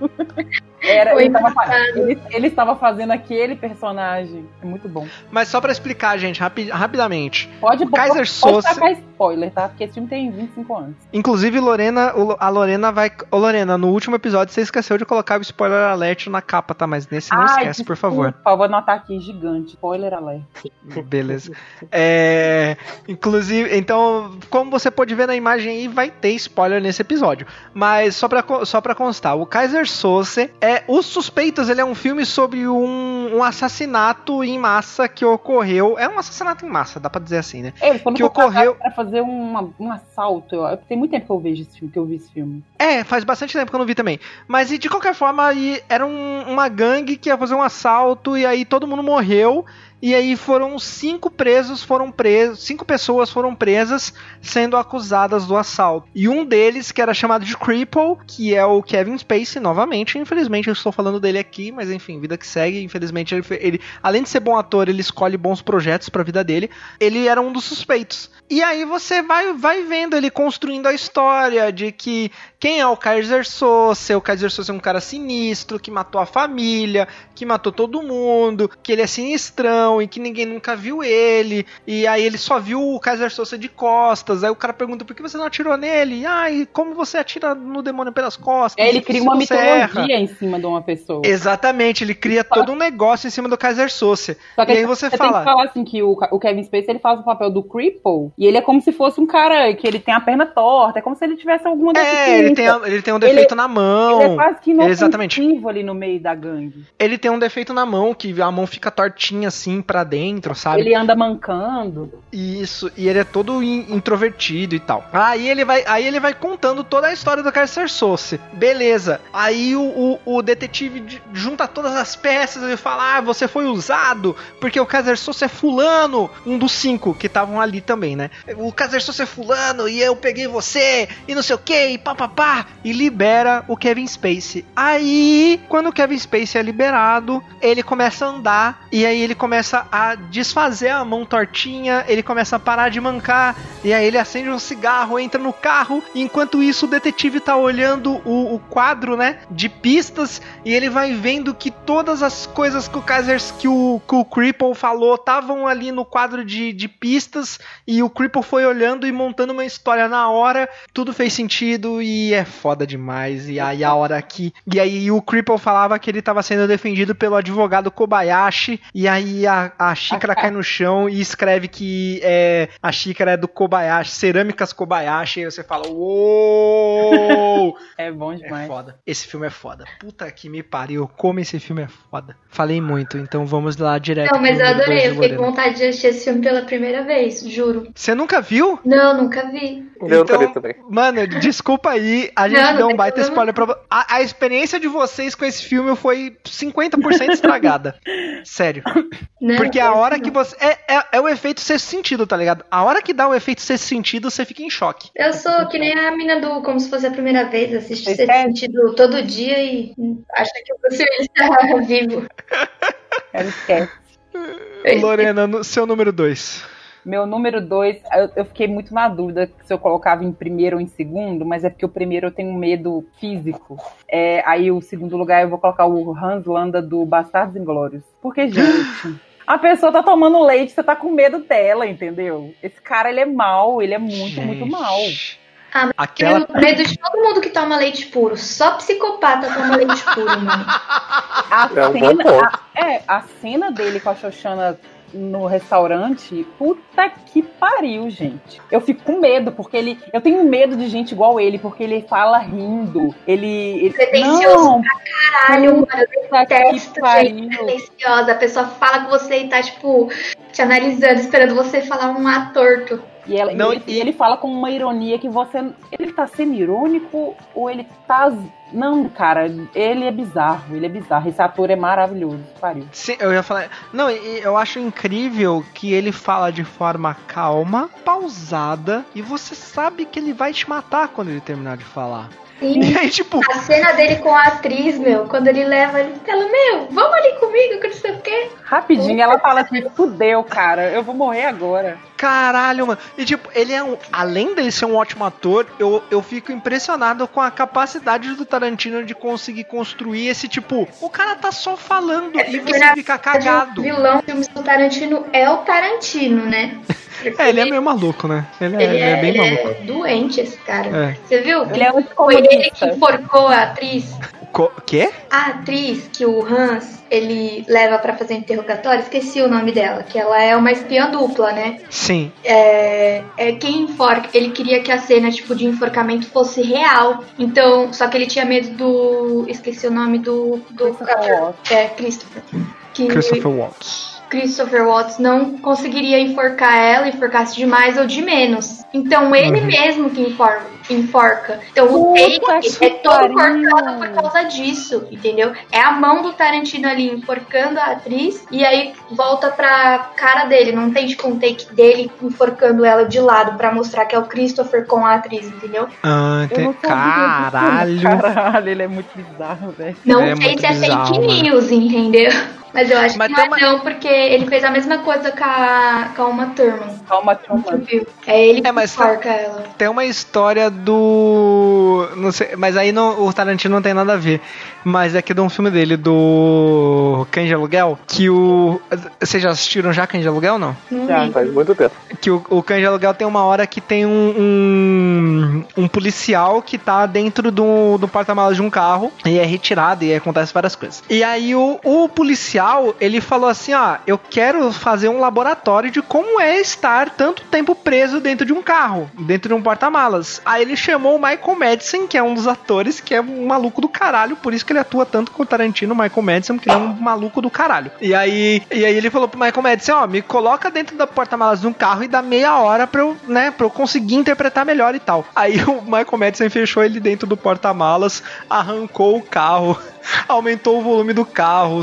Era, Foi ele, tava, engraçado. ele, ele estava fazendo aquele personagem. É muito bom. Mas só pra explicar, gente, rapi- rapidamente. Pode, O Kaiser pode, Soze- pode tacar spoiler, tá? Porque esse filme tem 25 anos. Inclusive, Lorena, a Lorena vai. Ô, Lorena, no último episódio você esqueceu de colocar o spoiler alert na capa, tá? Mas nesse não Ai, esquece, por desculpa, favor. Por favor, anotar aqui, gigante. Spoiler alert. [laughs] Beleza. É, inclusive, então, como você pode ver na imagem aí, vai ter spoiler nesse episódio. Mas só pra, só pra constar, o Kaiser Soze é Os Suspeitos, ele é um filme sobre um um, assassinato em massa que ocorreu. É um assassinato em massa, dá pra dizer assim, né? É, Que ocorreu- pra fazer uma- um assalto. Eu, tem muito tempo que eu vejo esse filme, que eu vi esse filme. É, faz bastante tempo que eu não vi também. Mas e de qualquer forma, era um- uma gangue que ia fazer um assalto e aí todo mundo morreu. E aí foram cinco presos, foram presos, cinco pessoas foram presas sendo acusadas do assalto. E um deles, que era chamado de Cripple, que é o Kevin Spacey, novamente. Infelizmente eu estou falando dele aqui, mas enfim, vida que segue. Infelizmente ele, ele além de ser bom ator, ele escolhe bons projetos pra vida dele. Ele era um dos suspeitos. E aí você vai, vai vendo ele construindo a história de que quem é o Kaiser Soze, o Kaiser Soze é um cara sinistro, que matou a família, que matou todo mundo, que ele é sinistrão e que ninguém nunca viu ele. E aí ele só viu o Kaiser Soze de costas. Aí o cara pergunta por que você não atirou nele? Ah, e como você atira no demônio pelas costas? É, ele cria uma você erra? mitologia em cima de uma pessoa. Exatamente, ele cria todo um negócio em cima do Kaiser Soze. Só que E aí você tem fala- que falar assim que o, o Kevin Spacey ele faz o papel do Cripple e ele é como se fosse um cara que ele tem a perna torta, é como se ele tivesse alguma É, ele tem, deficiência. ele tem um defeito na mão. Ele é quase que Exatamente. ali no meio da gangue. Ele tem um defeito na mão, que a mão fica tortinha assim pra dentro, sabe? Ele anda mancando. Isso, e ele é todo in- introvertido e tal. Aí ele vai, aí ele vai contando toda a história do Kaiser Soze. Beleza. Aí o, o, o detetive de- junta todas as peças e fala: Ah, você foi usado porque o Kaiser Soze é fulano, um dos cinco que estavam ali também, né? O Kaiser Soze é fulano e eu peguei você e não sei o que, e pá, pá, e libera o Kevin Spacey. Aí, quando o Kevin Spacey é liberado, ele começa a andar e aí ele começa a desfazer a mão tortinha, ele começa a parar de mancar e aí ele acende um cigarro, entra no carro, enquanto isso o detetive tá olhando o, o quadro, né, de pistas e ele vai vendo que todas as coisas que o Kaiser, que o, que o Cripple falou estavam ali no quadro de, de pistas e o Cripple foi olhando e montando uma história na hora, tudo fez sentido e é foda demais. E aí a hora que. E aí o Cripple falava que ele tava sendo defendido pelo advogado Kobayashi. E aí a, a xícara cai no chão e escreve que é, a xícara é do Kobayashi, Cerâmicas Kobayashi. E aí você fala, uou! [laughs] É bom É demais. foda. Esse filme é foda. Puta que me pariu. Como esse filme é foda. Falei muito, então vamos lá direto. Não, mas eu adorei. Eu fiquei com vontade de assistir esse filme pela primeira vez, juro. Você nunca viu? Não, nunca vi. Eu Então, também. Mano, desculpa aí, a gente Não, deu um baita spoiler pra a, a experiência de vocês com esse filme foi 50% estragada. [laughs] Sério. Não, Porque a hora não. que você. É, é, é o efeito sexto sentido, tá ligado? A hora que dá o efeito sexto sentido, você fica em choque. Eu sou que nem a mina do Como se fosse a primeira vez, esse quer? sentido todo dia e acha que o Bruce Willis tá vivo. Ela esquece. É Lorena, no- seu número 2. Meu número dois, eu, eu fiquei muito na dúvida se eu colocava em primeiro ou em segundo, mas é porque o primeiro eu tenho medo físico. É, aí o segundo lugar eu vou colocar o Hans Landa do Bastardos Inglórios. Porque, [gasps] gente, a pessoa tá tomando leite, você tá com medo dela, entendeu? Esse cara, ele é mal, ele é muito, muito mal. Ah, Aquela. Eu tenho medo de todo mundo que toma leite puro. Só psicopata toma leite puro, mano. A É um cena, ponto. a- é, a cena dele com a Xoxana no restaurante, puta que pariu, gente. Eu fico com medo, porque ele. Eu tenho medo de gente igual ele, porque ele fala rindo. Ele. ele Pretencioso não, Caralho, mano, eu detesto gente pretenciosa. A pessoa fala com você e tá, tipo, te analisando, esperando você falar um A torto. E, ela, Não, e ele, e- ele fala com uma ironia que você. Ele tá sendo irônico ou ele tá. Não, cara, ele é bizarro, ele é bizarro. Esse ator é maravilhoso, pariu. Sim, eu ia falar. Não, e eu acho incrível que ele fala de forma calma, pausada, e você sabe que ele vai te matar quando ele terminar de falar. Sim. E aí, tipo, A cena dele com a atriz, meu, quando ele leva, ele fala, meu, vamos ali comigo, que não sei o quê. Rapidinho, ela fala assim: fudeu, cara, eu vou morrer agora. Caralho, mano. E tipo, ele é um. Além dele ser um ótimo ator, eu, eu fico impressionado com a capacidade do Tarantino de conseguir construir esse tipo. O cara tá só falando e você fica cagado. O vilão do filme do Tarantino é o Tarantino, né? [laughs] É, ele é meio maluco, né? Ele é, ele ele é bem ele maluco. é doente, esse cara. É. Você viu? Ele é Foi ele que enforcou a atriz. Co quê? A atriz que o Hans ele leva pra fazer interrogatório, esqueci o nome dela, que ela é uma espiã dupla, né? Sim. É, é quem enforca. Ele queria que a cena tipo de enforcamento fosse real. Então, só que ele tinha medo do, esqueci o nome do do Christopher é Christopher. que Christopher Waltz. Christopher Watts não conseguiria enforcar ela, enforcasse de mais ou de menos. Então ele Uhum. mesmo que enfor- enforca. Então o take que é todo cortado por causa disso, entendeu? É a mão do Tarantino ali enforcando a atriz e aí volta pra cara dele. Não tem tipo um take dele enforcando ela de lado pra mostrar que é o Christopher com a atriz, entendeu? Ah, disso, Caralho. Caralho, ele é muito bizarro, velho. Não É sei se é bizarro, fake mano. news, entendeu? Mas eu acho Mas que não é uma- não, porque ele fez a mesma coisa com a, com a Uma Thurman. Calma, calma. Viu? É ele É, que mas tá- enforca ela. Tem uma história do. Sei, mas aí não, o Tarantino não tem nada a ver. Mas é que de um filme dele, do Cães de Aluguel, que o. Vocês já assistiram já Cães de Aluguel não? Já. Faz muito tempo. Que o, o Cães de Aluguel tem uma hora que tem um, um, um policial que tá dentro do, do porta-malas de um carro e é retirado e acontece várias coisas. E aí o, o policial, ele falou assim, ó, eu quero fazer um laboratório de como é estar tanto tempo preso dentro de um carro, dentro de um porta-malas. Aí ele chamou o Michael Madison, que é um dos atores, que é um maluco do caralho, por isso que ele atua tanto com o Tarantino, Michael Madison, que ele é um maluco do caralho. E aí, e aí ele falou pro Michael Madison, ó, me coloca dentro da porta-malas de um carro e dá meia hora pra eu, né, pra eu conseguir interpretar melhor e tal. Aí [laughs] o Michael Madison fechou ele dentro do porta-malas, arrancou o carro, aumentou o volume do carro,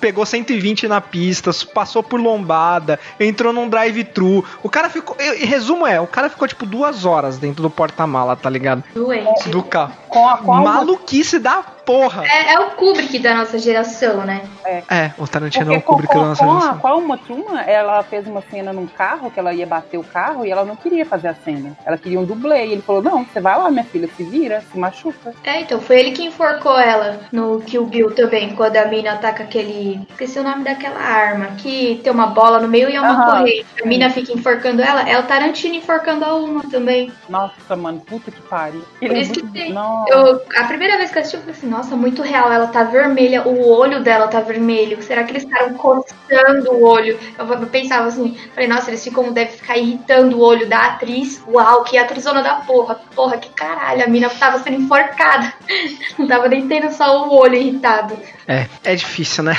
pegou 120 na pista, passou por lombada, entrou num drive-thru. O cara ficou. eu- em resumo é, o cara ficou tipo duas horas dentro do porta-mala, tá ligado? Doente. Do carro. Com a, com a Maluquice da porra! É, é o Kubrick da nossa geração, né? É, o Tarantino é Porque o com, Kubrick da com, nossa com, a, geração. com a Uma Thurman, ela fez uma cena num carro, que ela ia bater o carro, e ela não queria fazer a cena. Ela queria um dublê, e ele falou, não, você vai lá, minha filha, se vira, se machuca. É, então, foi ele que enforcou ela no Kill Bill também, quando a mina ataca aquele. Esqueci o nome daquela arma, que tem uma bola no meio e é uma Aham. corrente. A mina fica enforcando ela, é o Tarantino enforcando a uma também. Nossa, mano, puta que pariu. Por Ele é isso que muito... tem. Nossa. Eu, a primeira vez que eu assisti, eu falei assim, nossa, muito real, ela tá vermelha, o olho dela tá vermelho. Será que eles ficaram coçando o olho? Eu, eu pensava assim, falei, nossa, eles ficam, deve ficar irritando o olho da atriz. Uau, que atrizona da porra. Porra, que caralho, a mina tava sendo enforcada. [laughs] Não tava nem tendo só o olho irritado. É, é difícil, né?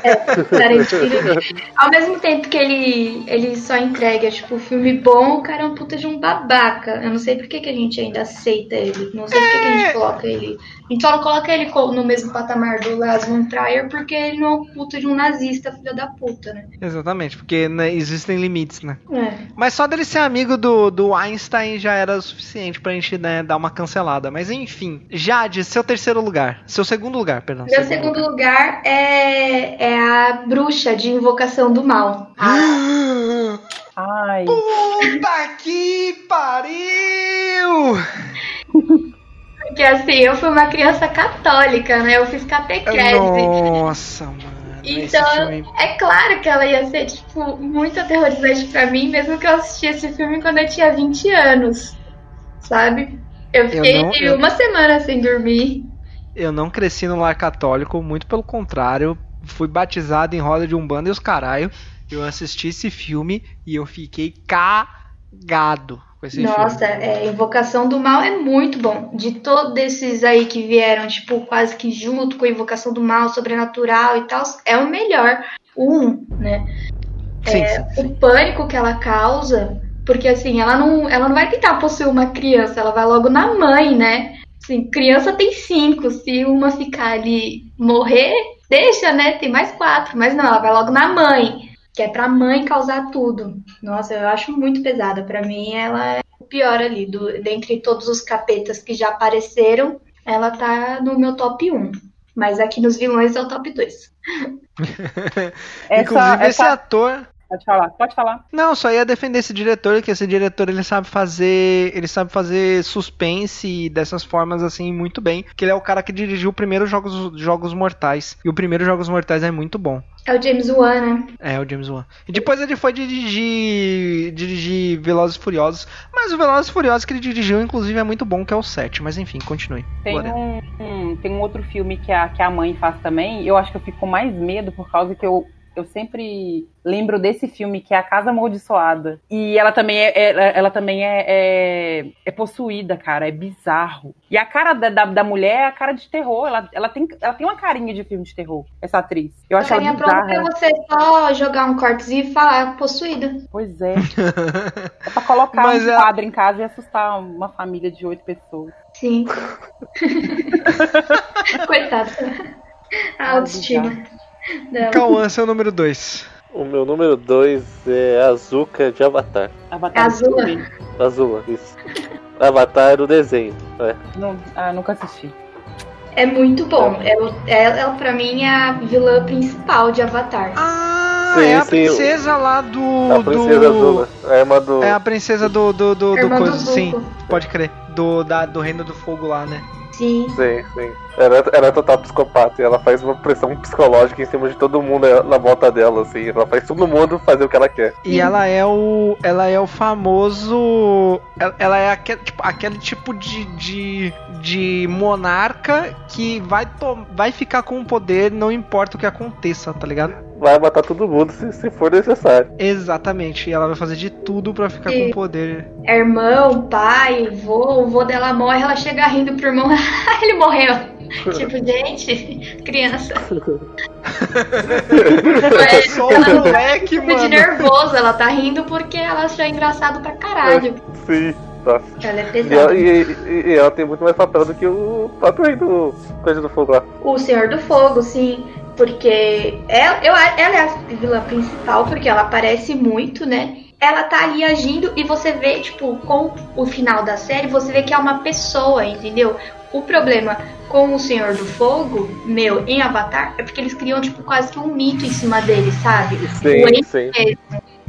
[laughs] Tarantino. Ao mesmo tempo que ele, ele só entrega, tipo, filme bom, o cara é um puta de um babaca. Eu não sei por que, que a gente ainda aceita ele. Não sei por que, que a gente coloca ele. A gente só não coloca ele no mesmo patamar do Lars von Trier porque ele não é um puta de um nazista, filho da puta, né? Exatamente, porque né, existem limites, né? É. Mas só dele ser amigo do, do Einstein já era o suficiente pra gente né, dar uma cancelada. Mas enfim, Jade, seu terceiro lugar. Seu segundo lugar, perdão. Meu segundo lugar é, é a bruxa de Invocação do Mal. [gasps] lugar. Ai, Puta que pariu! [laughs] Porque assim, eu fui uma criança católica, né? Eu fiz catequese. Nossa, mano. Então, é claro que ela ia ser, tipo, muito aterrorizante pra mim, mesmo que eu assisti esse filme quando eu tinha 20 anos, sabe? Eu fiquei não- eu- uma semana sem dormir. Eu não cresci no lar católico, muito pelo contrário. Fui batizado em roda de umbanda e os caralho. Eu assisti esse filme e eu fiquei cagado com esse Nossa, filme. é, Invocação do Mal é muito bom. De todos esses aí que vieram, tipo, quase que junto com Invocação do Mal, Sobrenatural e tal, é o melhor. Um, né? Sim, é, sim, sim. o pânico que ela causa, porque assim, ela não, ela não vai tentar possuir uma criança, ela vai logo na mãe, né? Assim, criança tem cinco, se uma ficar ali morrer, deixa, né? Tem mais quatro, mas não, ela vai logo na mãe, que é pra mãe causar tudo. Nossa, eu acho muito pesada. Pra mim, ela é o pior ali, do, dentre todos os capetas que já apareceram, ela tá no meu top 1. Mas aqui nos vilões é o top 2. [laughs] essa, Inclusive, esse essa... ator. Pode falar, pode falar. Não, só ia defender esse diretor, que esse diretor ele sabe fazer. Ele sabe fazer suspense dessas formas assim muito bem. Que ele é o cara que dirigiu o primeiro Jogos, Jogos Mortais. E o primeiro Jogos Mortais é muito bom. É o James Wan, né? É, o James Wan. E depois ele foi dirigir. dirigir Velozes e Furiosos. Mas o Velozes e Furiosos que ele dirigiu, inclusive, é muito bom, que é o 7. Mas enfim, continue. Tem um, um- tem um outro filme que a, que a mãe faz também. Eu acho que eu fico com mais medo por causa que eu eu sempre lembro desse filme que é A Casa Amaldiçoada. E ela também é, é- ela também é, é, é possuída, cara. É bizarro. E a cara da, da, da mulher é a cara de terror. Ela, ela, tem, ela tem uma carinha de filme de terror, essa atriz. Eu acho ela bizarra. pra você só jogar um cortezinho e falar possuída. Pois é. [laughs] É pra colocar Mas um ela- quadro em casa e assustar uma família de oito pessoas. Sim. [laughs] Coitada. A autoestima. Cauã, seu número 2. O meu número 2 é Azuka de Avatar. Avatar Azul. também. Azula, isso. Avatar do desenho. É. Não, ah, nunca assisti. É muito bom. Ela, ela, pra mim, é a vilã principal de Avatar. Ah, Sim, é a sim, princesa lá do. A princesa do... Azula. É a irmã do. É a princesa do. do, do, do Irmã do coisa, sim. Pode crer. Do, da, do Reino do Fogo lá, né? Sim. Sim, sim. Ela, é- ela é total psicopata e ela faz uma pressão psicológica em cima de todo mundo na volta dela, assim. Ela faz todo mundo fazer o que ela quer. E ela é o. Ela é o famoso. Ela, ela é aquele tipo, aquele tipo de, de. de monarca que vai, to, vai ficar com o poder, não importa o que aconteça, tá ligado? Vai matar todo mundo se, se for necessário. Exatamente. E ela vai fazer de tudo pra ficar com o poder. É irmão, pai, vô, o vô dela morre, ela chega rindo pro irmão, [laughs] ele morreu. Tipo, gente, [laughs] criança. É, Só ela moleque, tipo de mano. nervoso, ela tá rindo porque ela achou engraçado pra caralho. Sim, nossa. Ela é E pesada. ela, e- e- e ela tem muito mais papel do que o próprio rei do Coisa do Fogo lá. O Senhor do Fogo, sim. Porque ela, eu, ela é a vilã principal, porque ela aparece muito, né? Ela tá ali agindo e você vê, tipo, com o final da série, você vê que é uma pessoa, entendeu? O problema com o Senhor do Fogo, meu, em Avatar, é porque eles criam, tipo, quase que um mito em cima dele, sabe? o Sim, Aang sim.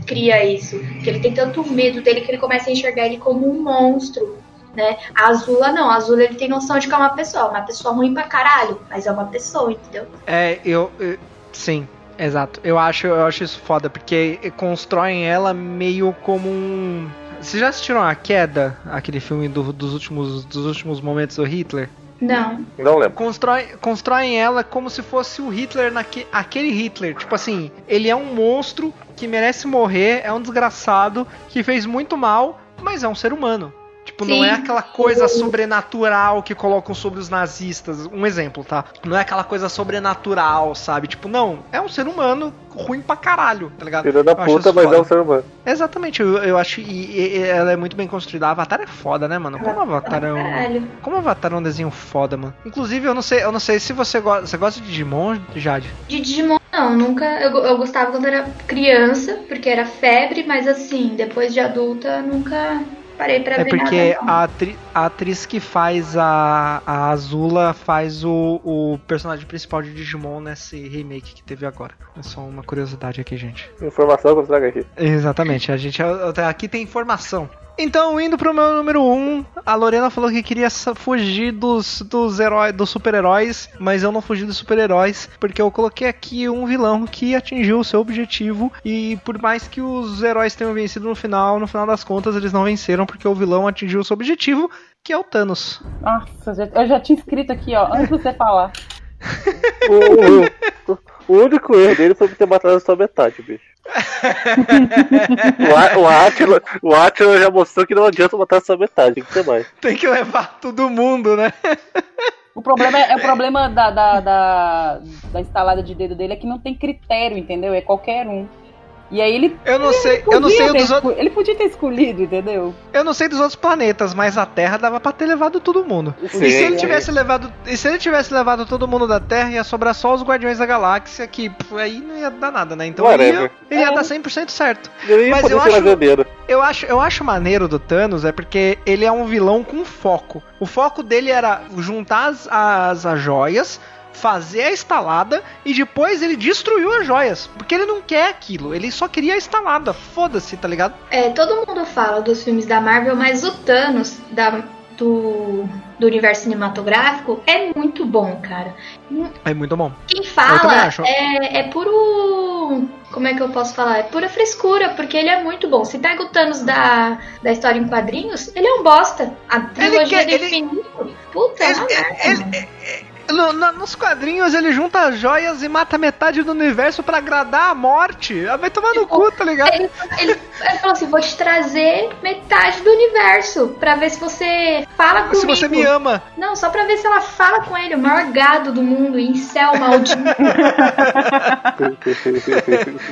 cria isso. Que ele tem tanto medo dele que ele começa a enxergar ele como um monstro. Né? A Azula não, a Azula ele tem noção de que é uma pessoa, uma pessoa ruim pra caralho, mas é uma pessoa, entendeu? É, eu, eu- Sim, exato. Eu acho, eu acho isso foda, porque constroem ela meio como um. Vocês já assistiram A Queda, aquele filme do- dos, últimos, dos últimos momentos do Hitler? Não. Não lembro. Constrói, constroem ela como se fosse o Hitler, naque, aquele Hitler. Tipo assim, ele é um monstro que merece morrer, é um desgraçado, que fez muito mal, mas é um ser humano. Tipo, não Sim. é aquela coisa sobrenatural que colocam sobre os nazistas. Um exemplo, tá? Não é aquela coisa sobrenatural, sabe? Tipo, não, é um ser humano ruim pra caralho, tá ligado? Filho da puta, mas foda. é um ser humano. Exatamente, eu, eu acho. E, e- ela é muito bem construída. A Avatar é foda, né, mano? Como Avatar é um. Como Avatar é um desenho foda, mano. Inclusive, eu não sei, eu não sei se você gosta. Você gosta de Digimon, Jade? De Digimon, não, nunca. Eu, eu gostava quando era criança, porque era febre, mas assim, depois de adulta, nunca parei pra É ver porque nada. a, atri- a atriz que faz a, a Azula faz o, o personagem principal de Digimon nesse remake que teve agora. É só uma curiosidade aqui, gente. Informação que eu trago aqui. Exatamente, a gente aqui tem informação. Então, indo pro meu número 1, um, a Lorena falou que queria fugir dos, dos heróis, dos super-heróis, mas eu não fugi dos super-heróis, porque eu coloquei aqui um vilão que atingiu o seu objetivo e por mais que os heróis tenham vencido no final, no final das contas eles não venceram porque o vilão atingiu o seu objetivo, que é o Thanos. Nossa, eu já tinha escrito aqui, ó, antes de você falar. [laughs] O, o- o único erro dele foi ter matado só metade, bicho. [laughs] o, Atila, o Atila já mostrou que não adianta matar só metade, tem que ter mais. Tem que levar todo mundo, né? O problema é, é o problema da, da, da, da instalada de dedo dele é que não tem critério, entendeu? É qualquer um. E aí ele. Eu não ele sei, eu não podia sei ter dos outros, Ele podia ter escolhido, entendeu? eu não sei dos outros planetas, mas a Terra dava pra ter levado todo mundo. Sim, e se ele sim. tivesse levado, e se ele tivesse levado todo mundo da Terra, ia sobrar só os Guardiões da Galáxia, que pff, aí não ia dar nada, né? Então ele ia, ele ia É. dar 100% certo. Ele ia Mas poder eu ser acho-. Eu acho, eu acho maneiro do Thanos é porque ele é um vilão com foco. O foco dele era juntar as, as, as joias, fazer a estalada e depois ele destruiu as joias. Porque ele não quer aquilo, ele só queria a estalada. Foda-se, tá ligado? É, todo mundo fala dos filmes da Marvel, mas o Thanos da, do, do universo cinematográfico é muito bom, cara. É muito bom. Quem fala é, é puro. Como é que eu posso falar? É pura frescura, porque ele é muito bom. Se pega o Thanos da, da história em quadrinhos, ele é um bosta. A trilogia quer- do ele- infinito. Puta, é uma Ele- merda. ele- no- na- nos quadrinhos ele junta joias e mata metade do universo pra agradar a morte. Ah, Vai tomar no cu, tá ligado? Ele, ele, ele falou assim: vou te trazer metade do universo pra ver se você fala comigo. Se você me ama. Não, só pra ver se ela fala com ele, o maior gado do mundo, incel maldito. [laughs]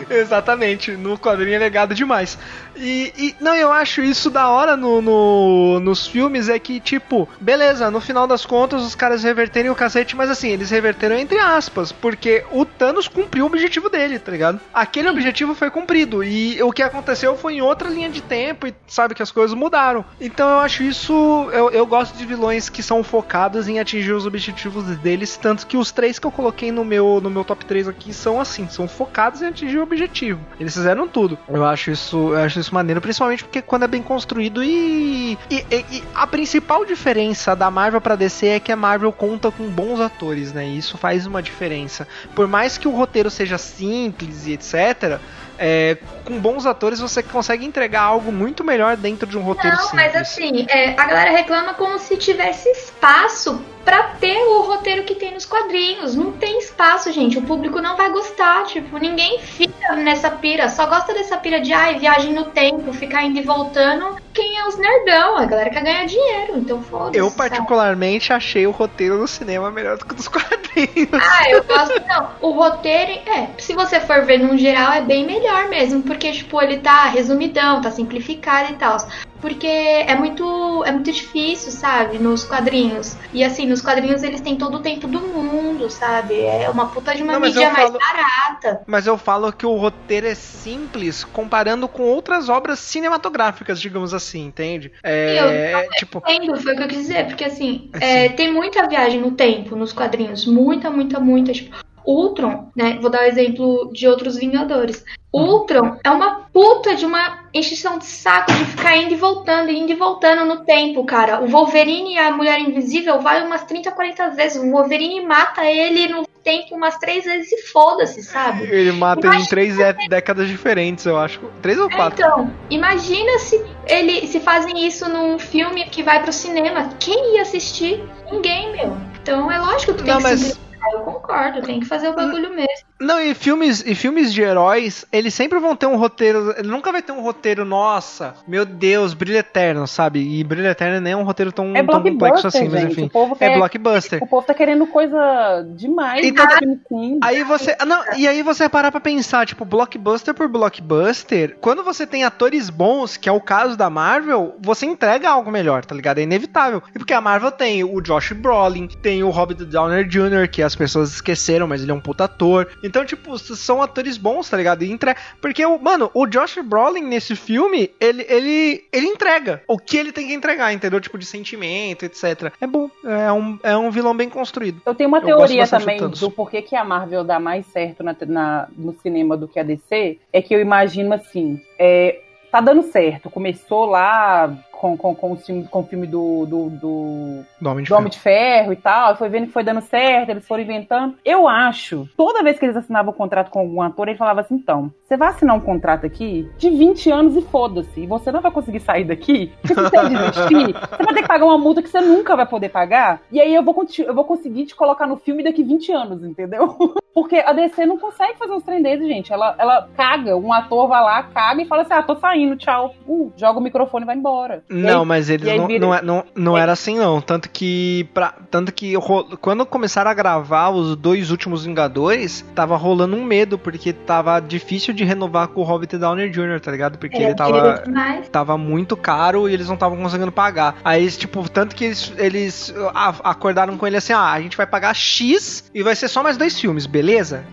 Exatamente, no quadrinho é legado demais. E, e- não, eu acho isso da hora no, no- nos filmes é que, tipo, beleza, no final das contas os caras reverterem o cacete, mas assim, eles reverteram entre aspas, porque o Thanos cumpriu o objetivo dele, tá ligado? Aquele objetivo foi cumprido e o que aconteceu foi em outra linha de tempo e sabe que as coisas mudaram. Então eu acho isso, eu, eu gosto de vilões que são focados em atingir os objetivos deles, tanto que os três que eu coloquei no meu, no meu top 3 aqui são assim, são focados em atingir o objetivo. Eles fizeram tudo. Eu acho isso, eu acho isso maneiro, principalmente porque quando é bem construído e, e, e- e a principal diferença da Marvel pra DC é que a Marvel conta com bons atores, né? E isso faz uma diferença. Por mais que o roteiro seja simples e etc, é, com bons atores você consegue entregar algo muito melhor dentro de um roteiro Não, simples. mas assim, é, a galera reclama como se tivesse espaço pra ter o roteiro que tem nos quadrinhos. Não tem espaço, gente. O público não vai gostar. Tipo, ninguém fica nessa pira. Só gosta dessa pira de ai, viagem no tempo, ficar indo e voltando. Quem é os nerdão? A galera quer ganhar dinheiro. Então foda-se. Eu sabe? particularmente achei o roteiro do cinema melhor do que o dos [laughs] quadrinhos. Ah, eu gosto. Não, o roteiro, é, se você for ver num geral, é bem melhor mesmo. Porque, tipo, ele tá resumidão, tá simplificado e tal. Porque é muito, é muito difícil, sabe? Nos quadrinhos. E assim, nos quadrinhos eles têm todo o tempo do mundo, sabe? É uma puta de uma Não, mídia eu mais falo- barata. Mas eu falo que o roteiro é simples comparando com outras obras cinematográficas, digamos assim, entende? É, tipo, Entendo, foi o que eu quis dizer. Porque assim, é, tem muita viagem no tempo nos quadrinhos. Muita, muita, muita. Tipo, Ultron, né? Vou dar o exemplo de outros Vingadores. Ultron é uma puta de uma encheção de saco de ficar indo e voltando, indo e voltando no tempo, cara. O Wolverine e a Mulher Invisível vai umas 30, 40 vezes. O Wolverine mata ele no tempo umas três vezes e foda-se, sabe? ele mata ele em Imagina- três é- décadas diferentes, eu acho. Três ou quatro? Então, imagina se ele se fazem isso num filme que vai pro cinema. Quem ia assistir? Ninguém, meu. Então é lógico que tu tem Não, que mas- simplificar. Eu concordo, tem que fazer o bagulho mesmo. Não, e filmes, e filmes de heróis, eles sempre vão ter um roteiro. Ele nunca vai ter um roteiro, nossa, meu Deus, brilho eterno, sabe? E brilho eterno nem é um roteiro tão, É tão complexo assim, mas gente. enfim. O povo É quer- blockbuster. O povo tá querendo coisa demais. Então, né, filme sim. Aí você. ah, Não, e aí você parar pra pensar, tipo, blockbuster por blockbuster, quando você tem atores bons, que é o caso da Marvel, você entrega algo melhor, tá ligado? É inevitável. E porque a Marvel tem o Josh Brolin, tem o Robert Downer Jr., que as pessoas esqueceram, mas ele é um puta ator. Então, tipo, são atores bons, tá ligado? E entre... Porque, o, mano, o Josh Brolin nesse filme, ele, ele, ele entrega o que ele tem que entregar, entendeu? Tipo, de sentimento, etc. É bom. É um, é um vilão bem construído. Eu tenho uma Eu teoria também do porquê que a Marvel dá mais certo na, na- no cinema do que a DC. É que eu imagino assim: é, tá dando certo. Começou lá com, com, com, o, filme, com o filme do, do, do, Do Homem de do Homem de Ferro e tal, foi vendo que foi dando certo, eles foram inventando. Eu acho, toda vez que eles assinavam um contrato com algum ator, ele falava assim: então, você vai assinar um contrato aqui de 20 anos e foda-se, e você não vai conseguir sair daqui, se você desistir, você vai ter que pagar uma multa que você nunca vai poder pagar, e aí eu vou, eu vou conseguir te colocar no filme daqui 20 anos, entendeu? Porque a DC não consegue fazer uns trem desses, gente. Ela, ela caga, um ator vai lá, caga e fala assim: ah, tô saindo, tchau. Uh, joga o microfone e vai embora. Não, aí- mas eles não, vira- não, é- não, não era assim não. Tanto que pra, tanto que quando começaram a gravar os dois últimos Vingadores, tava rolando um medo porque tava difícil de renovar com o Robert Downey Jr., tá ligado? Porque ele Ele é tava demais. tava muito caro e eles não estavam conseguindo pagar. Aí, tipo, tanto que eles, eles ah, acordaram com ele assim: ah, a gente vai pagar X e vai ser só mais dois filmes, beleza?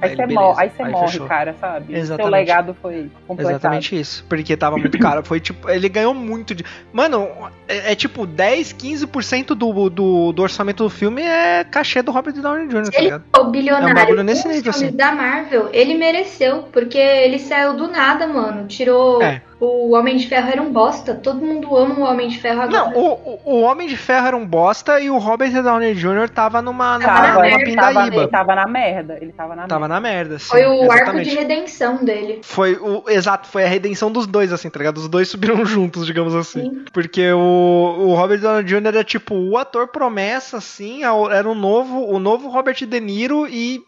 Aí ele, você "Beleza." morre, aí você morre, fechou. cara, sabe? Seu Exatamente. legado foi completado. Exatamente isso. Porque tava muito caro. Foi tipo, ele ganhou muito de. Mano, é, é tipo 10, 15% do, do, do orçamento do filme é cachê do Robert Downey Jr., tá Ele ligado? é o bilionário É um bagulho nesse dos nível, filmes assim. da Marvel. Ele mereceu, porque ele saiu do nada, mano. Tirou É. o Homem de Ferro era um bosta. Todo mundo ama o Homem de Ferro agora. Não, o, o- Homem de Ferro era um bosta e o Robert Downey Jr. tava numa, numa, Tava na numa merda, ele, tava, pindaíba. ele tava na merda. Ele tava na Tava merda. na merda, sim, Foi o arco exatamente. de redenção dele. Foi o. Exato, foi a redenção dos dois, assim, tá ligado? Os dois subiram [laughs] juntos, digamos assim. Sim. Porque o, o Robert Downey Jr. era tipo o ator promessa, assim, era o novo, o novo Robert De Niro e.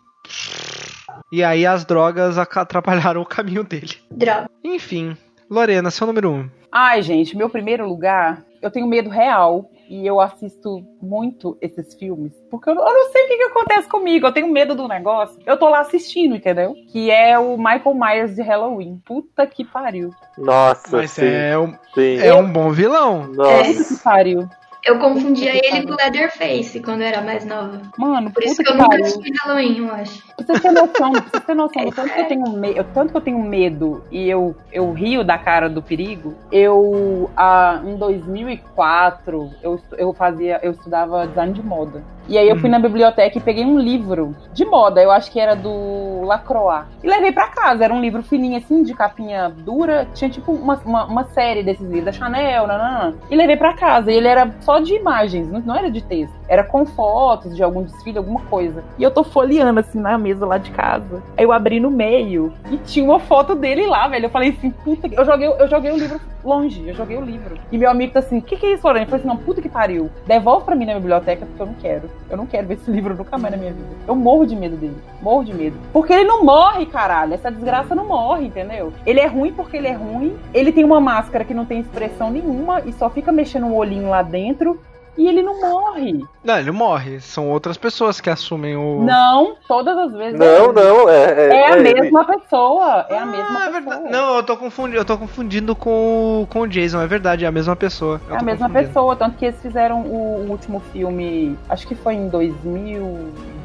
E aí as drogas atrapalharam o caminho dele. Droga. Enfim, Lorena, seu número um. Ai, gente, meu primeiro lugar, eu tenho medo real. E eu assisto muito esses filmes. Porque eu, eu não sei o que, que acontece comigo. Eu tenho medo do negócio. Eu tô lá assistindo, entendeu? Que é o Michael Myers de Halloween. Puta que pariu. Nossa, Mas sim, é um, sim. é um bom vilão. Nossa. que pariu. Eu confundia ele com o Leatherface quando eu era mais nova. Mano, Por isso que eu nunca assisti Halloween, eu acho. Pra vocês terem noção, pra vocês terem noção [laughs] do tanto que eu tenho medo, tanto que eu tenho medo e eu, eu rio da cara do perigo, eu ah, em 2004 eu, eu fazia, eu estudava design de moda. E aí eu fui na biblioteca e peguei um livro de moda, eu acho que era do Lacroix. E levei pra casa, era um livro fininho assim, de capinha dura, tinha tipo uma, uma, uma série desses livros da Chanel, nanana. E levei pra casa, e ele era só de imagens, não, não era de texto. Era com fotos de algum desfile, alguma coisa. E eu tô folheando assim na mesa lá de casa. Aí eu abri no meio e tinha uma foto dele lá, velho. Eu falei assim, puta que. Eu joguei, eu joguei o livro longe, eu joguei o livro. E meu amigo tá assim, o que, que é isso, Lorena? Eu falei assim, não, puta que pariu. Devolve pra mim na biblioteca, porque eu não quero. Eu não quero ver esse [laughs] livro nunca mais na minha vida. Eu morro de medo dele. Morro de medo. Porque ele não morre, caralho. Essa desgraça não morre, entendeu? Ele é ruim porque ele é ruim. Ele tem uma máscara que não tem expressão nenhuma e só fica mexendo o olhinho lá dentro. E ele não morre. Não, ele morre. São outras pessoas que assumem o. Não, todas as vezes. Não, é ele. não, é. É a ele. mesma pessoa. É a Ah, mesma é pessoa. Não, eu tô confundindo, eu tô confundindo com, o- com o Jason, é verdade, é a mesma pessoa. Eu É a mesma pessoa, tanto que eles fizeram o, o último filme, acho que foi em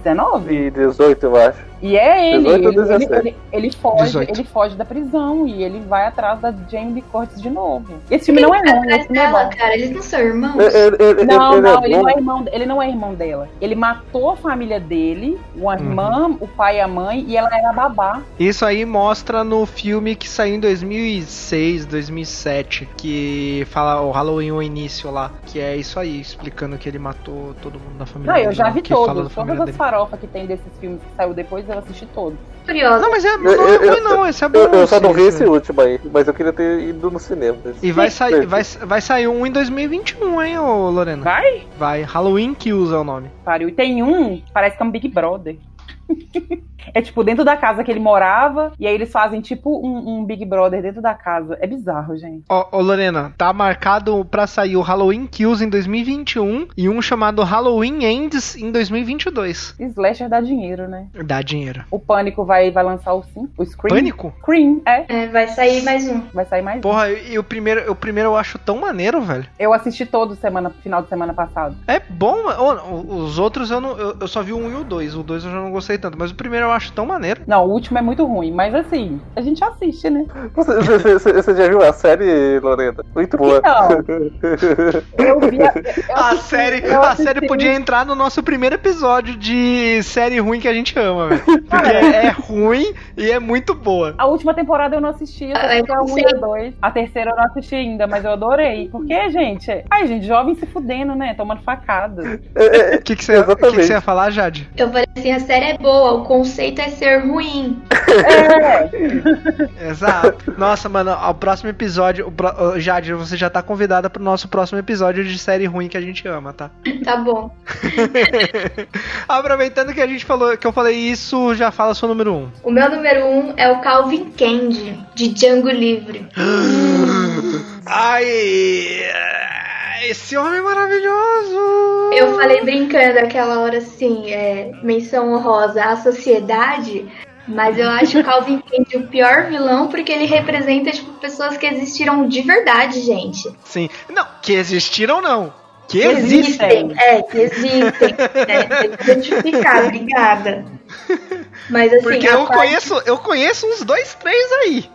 2019. E 18, eu acho. E é ele, 18 ou ele, ele, 17? ele, ele foge, 18. ele foge da prisão e ele vai atrás da Jamie Lee Curtis de novo. Esse filme não é ruim, esse Atrás filme é dela, bom. cara, eles não são irmãos. Ele, ele- Não, ele não, é ele bom. não é irmão, ele não é irmão dela. Ele matou a família dele, uma Uhum. irmã, o pai e a mãe, e ela era babá. Isso aí mostra no filme que saiu em 2006, 2007, que fala o Halloween o início lá, que é isso aí, explicando que ele matou todo mundo da família Não, eu já vi todos. Todas as dele. Farofas que tem desses filmes que saiu depois, eu assisti todos. Não, mas é, não Eu- é eu- ruim não, esse é bom. Eu, eu só não vi esse- esse último aí, mas eu queria ter ido no cinema. E vai sair, vai, vai sair um em 2021, hein, ô Lorena? Vai? Vai, Halloween Kills é o nome. Pariu. E tem um, parece que é um Big Brother. [laughs] é tipo dentro da casa que ele morava, e aí eles fazem tipo um, um Big Brother dentro da casa. É bizarro, gente. Ó, ô Lorena, tá marcado pra sair o Halloween Kills em 2021 e um chamado Halloween Ends em 2022. Slasher dá dinheiro, né? Dá dinheiro. O Pânico vai, vai lançar o 5, o Scream. Pânico? Scream, é. É, vai sair mais um. Vai sair mais um. Porra, e o primeiro, o primeiro eu acho tão maneiro, velho. Eu assisti todo semana, final de semana passado. É bom, Os outros eu, não, eu, eu só vi o um e o dois. O dois eu já não gostei tanto, mas o primeiro eu acho tão maneiro. Não, o último é muito ruim, mas assim, a gente assiste, né? Você, você- você- você já viu a série, Lorena? Muito boa. Então, [laughs] eu vi. a- eu A assisti- série, eu a série podia entrar no nosso primeiro episódio de série ruim que a gente ama, velho. Porque é ruim e é muito boa. A última temporada eu não assisti, eu Ah, assisti a eu 1 sei. e a 2. A terceira eu não assisti ainda, mas eu adorei. Porque, gente, ai, gente, jovem se fudendo, né? Tomando facada. É, é, O que, que, você, que, que você ia falar, Jade? Eu falei assim, a série é boa, o conceito é ser ruim. É, [laughs] Exato. Nossa, mano, o próximo episódio. O pro- Jade, você já tá convidada pro nosso próximo episódio de série ruim que a gente ama, tá? [laughs] Tá bom. [laughs] Aproveitando que a gente falou, que eu falei isso, já fala seu número 1. Um. O meu número um é o Calvin Candy, de Django Livre. [gasps] Ai! Esse homem é maravilhoso! Eu falei brincando aquela hora assim, é, menção honrosa à sociedade, mas eu acho o Calvin Candy o pior vilão porque ele representa, tipo, pessoas que existiram de verdade, gente. Sim. Não, que existiram não. Que Que existem. É, que existem. É, tem que identificar, obrigada. [laughs] Mas assim, Porque a eu parte- conheço, eu conheço uns dois, três aí.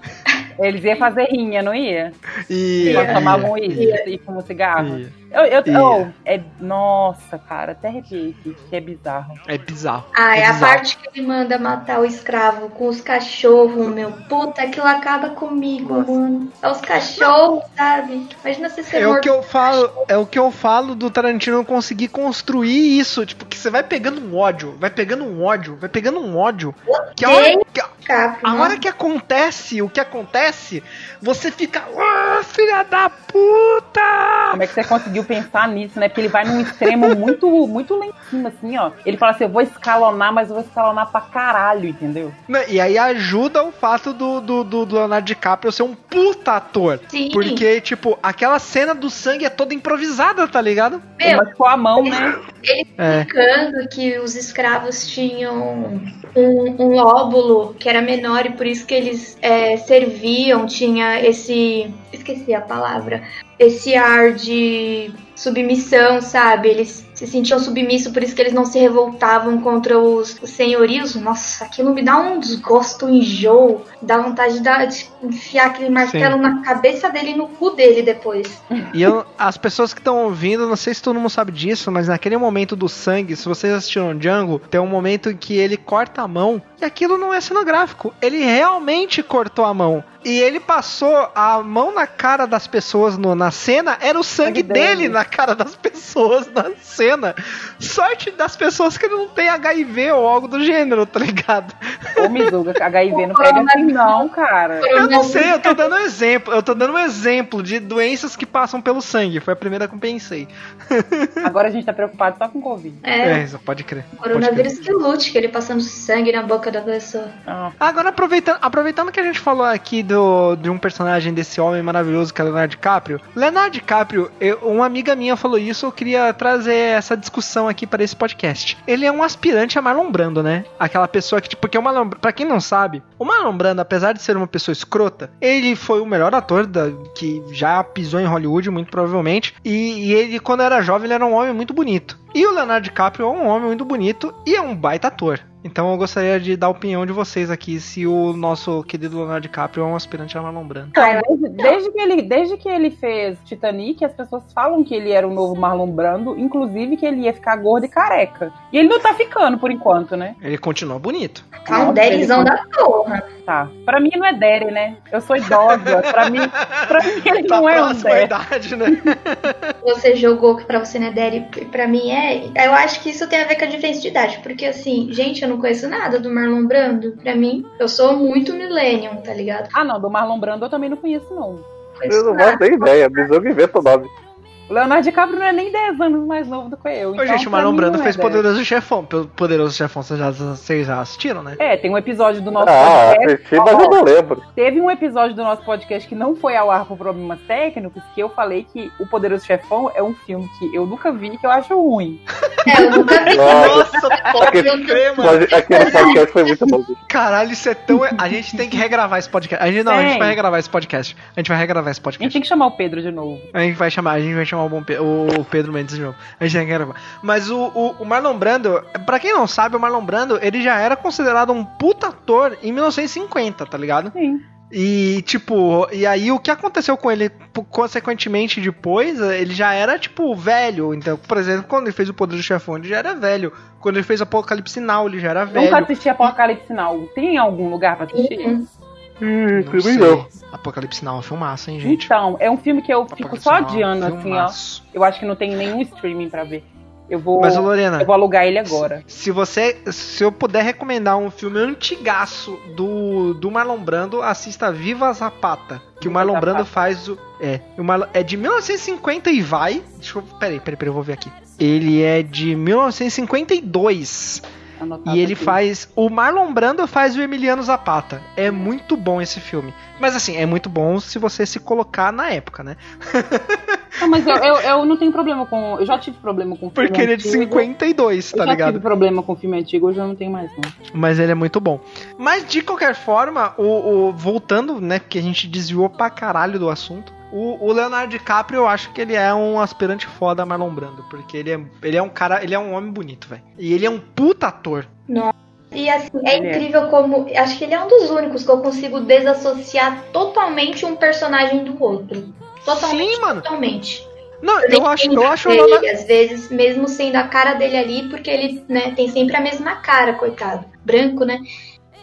Eles iam fazer rinha, não ia? E. Quando tomavam Ia. isso e fumam cigarro. Ia. Eu, eu, Ia. oh, é, nossa, cara, até arrepiei aqui, que é bizarro. É bizarro. Ah, é a bizarro. parte que ele manda matar o escravo com os cachorros, meu. Puta, aquilo acaba comigo, mano. É os cachorros, sabe? Imagina você ser É o que eu falo, é o que eu falo do Tarantino conseguir construir isso, tipo, que você vai pegando um ódio, vai pegando um ódio, vai pegando um ódio, ódio que a hora que, a né? hora que acontece o que acontece, você fica, ah, filha da puta! Como é que você conseguiu pensar nisso, né? Porque ele vai num extremo muito, muito lá em cima, assim, ó. Ele fala assim, eu vou escalonar, mas eu vou escalonar pra caralho, entendeu? E aí ajuda o fato do, do, do do Leonardo DiCaprio ser um puta ator. Sim. Porque, tipo, aquela cena do sangue é toda improvisada, tá ligado? Ele Meu, machucou a mão, né? É. explicando que os escravos tinham um, um lóbulo que era menor e por isso que eles é, serviam, tinha esse. Esqueci a palavra. Esse ar de submissão, sabe? Eles se sentiam submissos, por isso que eles não se revoltavam contra os, os senhorios. Nossa, aquilo me dá um desgosto, um enjoo. Dá vontade de, dar- de enfiar aquele martelo na cabeça dele e no cu dele depois. E eu- as pessoas que estão ouvindo, não sei se todo mundo sabe disso, mas naquele momento do sangue, se vocês assistiram Django, tem um momento em que ele corta a mão e aquilo não é cenográfico. Ele realmente cortou a mão. E ele passou a mão na cara das pessoas no- na cena, era o sangue Sangue dele. dele na cara das pessoas na cena. Sorte das pessoas que não tem HIV ou algo do gênero, tá ligado? Ô, Mizuga, HIV não pega assim não, cara. Eu não sei, eu tô [laughs] dando um exemplo. Eu tô dando um exemplo de doenças que passam pelo sangue. Foi a primeira que eu pensei. [laughs] Agora a gente tá preocupado só com Covid. É, É, isso pode crer. pode crer. coronavírus que lute, que ele passando sangue na boca da pessoa. Ah, Agora, aproveitando, aproveitando que a gente falou aqui do, de um personagem desse homem maravilhoso que é Leonardo DiCaprio. Leonardo DiCaprio, eu- uma amiga minha falou isso, eu queria trazer essa discussão aqui para esse podcast. Ele é um aspirante a Marlon Brando, né? Aquela pessoa que, tipo, porque o Marlon, pra quem não sabe, o Marlon Brando, apesar de ser uma pessoa escrota, ele foi o melhor ator da, que já pisou em Hollywood, muito provavelmente. E, e ele, quando era jovem, ele era um homem muito bonito. E o Leonardo DiCaprio é um homem muito bonito e é um baita ator. Então eu gostaria de dar a opinião de vocês aqui se o nosso querido Leonardo DiCaprio é um aspirante a Marlon Brando. Desde, desde que ele, desde que ele fez Titanic, as pessoas falam que ele era o novo Marlon Brando, inclusive que ele ia ficar gordo e careca. E ele não tá ficando por enquanto, né? Ele continua bonito. Tá um derizão da porra. Tá. Pra mim não é Derry, né? Eu sou idosa. pra mim, pra mim ele [laughs] Tá não é um Derry. idade, né? Você jogou que pra você não é Daddy, pra mim é. Eu acho que isso tem a ver com a diferença de idade. Porque assim, gente, eu não conheço nada do Marlon Brando. Pra mim, eu sou muito millennium, tá ligado? Ah, não, do Marlon Brando eu também não conheço, não. Eu não faço nem ideia, Mizuga inventa o nome. O Leonardo DiCaprio não é nem 10 anos mais novo do que eu. Ô, Então, gente, o Marlon Brando é fez Derry. Poderoso Chefão. Poderoso Chefão, vocês já, vocês já assistiram, né? É, tem um episódio do nosso Ah, podcast. assisti, mas eu não lembro. Teve um episódio do nosso podcast que não foi ao ar por problemas técnicos, que eu falei que O Poderoso Chefão é um filme que eu nunca vi e que eu acho ruim. É, eu nunca vi. [laughs] Nossa, [laughs] pode crer, mano. aquele podcast foi muito bom. Caralho, isso é tão. A gente tem que regravar esse podcast. A gente não, a gente vai regravar esse podcast. A gente vai regravar esse A gente podcast. tem que chamar o Pedro de novo. A gente vai chamar, a gente vai chamar o, bom Pe- o Pedro Mendes de novo. A gente tem que gravar. Mas o, o, o Marlon Brando, pra quem não sabe, o Marlon Brando, ele já era considerado um puta ator em 1950, tá ligado? Sim. E, tipo, e aí o que aconteceu com ele, consequentemente, depois, ele já era, tipo, velho. Então, por exemplo, quando ele fez o Poder do Chefão, ele já era velho. Quando ele fez Apocalipse Now, ele já era velho. Nunca assisti Apocalipse Now. Tem algum lugar pra assistir? Uhum. Hum, Não sei. não. Apocalipse Now é filmaço, hein, gente? Então, é um filme que eu fico Apocalipse só Now é um adiando, assim, ó. Eu acho que não tem nenhum streaming pra ver. Eu vou, Mas, Lorena, eu vou alugar ele agora. se você. Se eu puder recomendar um filme antigaço do, do Marlon Brando, assista Viva Zapata. Que o Viva Marlon Zapata. Brando faz o. É. O Marlon, é de 1950 e vai. Deixa eu. Peraí, peraí, peraí, eu vou ver aqui. Ele é de 1952. Anotado E ele aqui. faz. O Marlon Brando faz o Emiliano Zapata. É muito bom esse filme. Mas assim, é muito bom se você se colocar na época, né? Não, mas eu, eu, eu não tenho problema com. Eu já tive problema com filme Porque ele é de antigo. 52, Eu tá já ligado? tive problema com filme antigo, hoje eu não tenho mais, não. Mas ele é muito bom. Mas de qualquer forma, o, o- voltando, né? Porque a gente desviou pra caralho do assunto. O, o Leonardo DiCaprio, eu acho que ele é um aspirante foda a Marlon Brando. Porque ele é, ele é um cara, ele é um homem bonito, velho. E ele é um puta ator. Nossa. E assim, é Ele é. incrível como. Acho que ele é um dos únicos que eu consigo desassociar totalmente um personagem do outro. Totalmente. Sim, mano. Totalmente. Não, nem eu acho, eu acho ele, Leonardo. às vezes, mesmo sendo a cara dele ali, porque ele, né, tem sempre a mesma cara, coitado. Branco, né?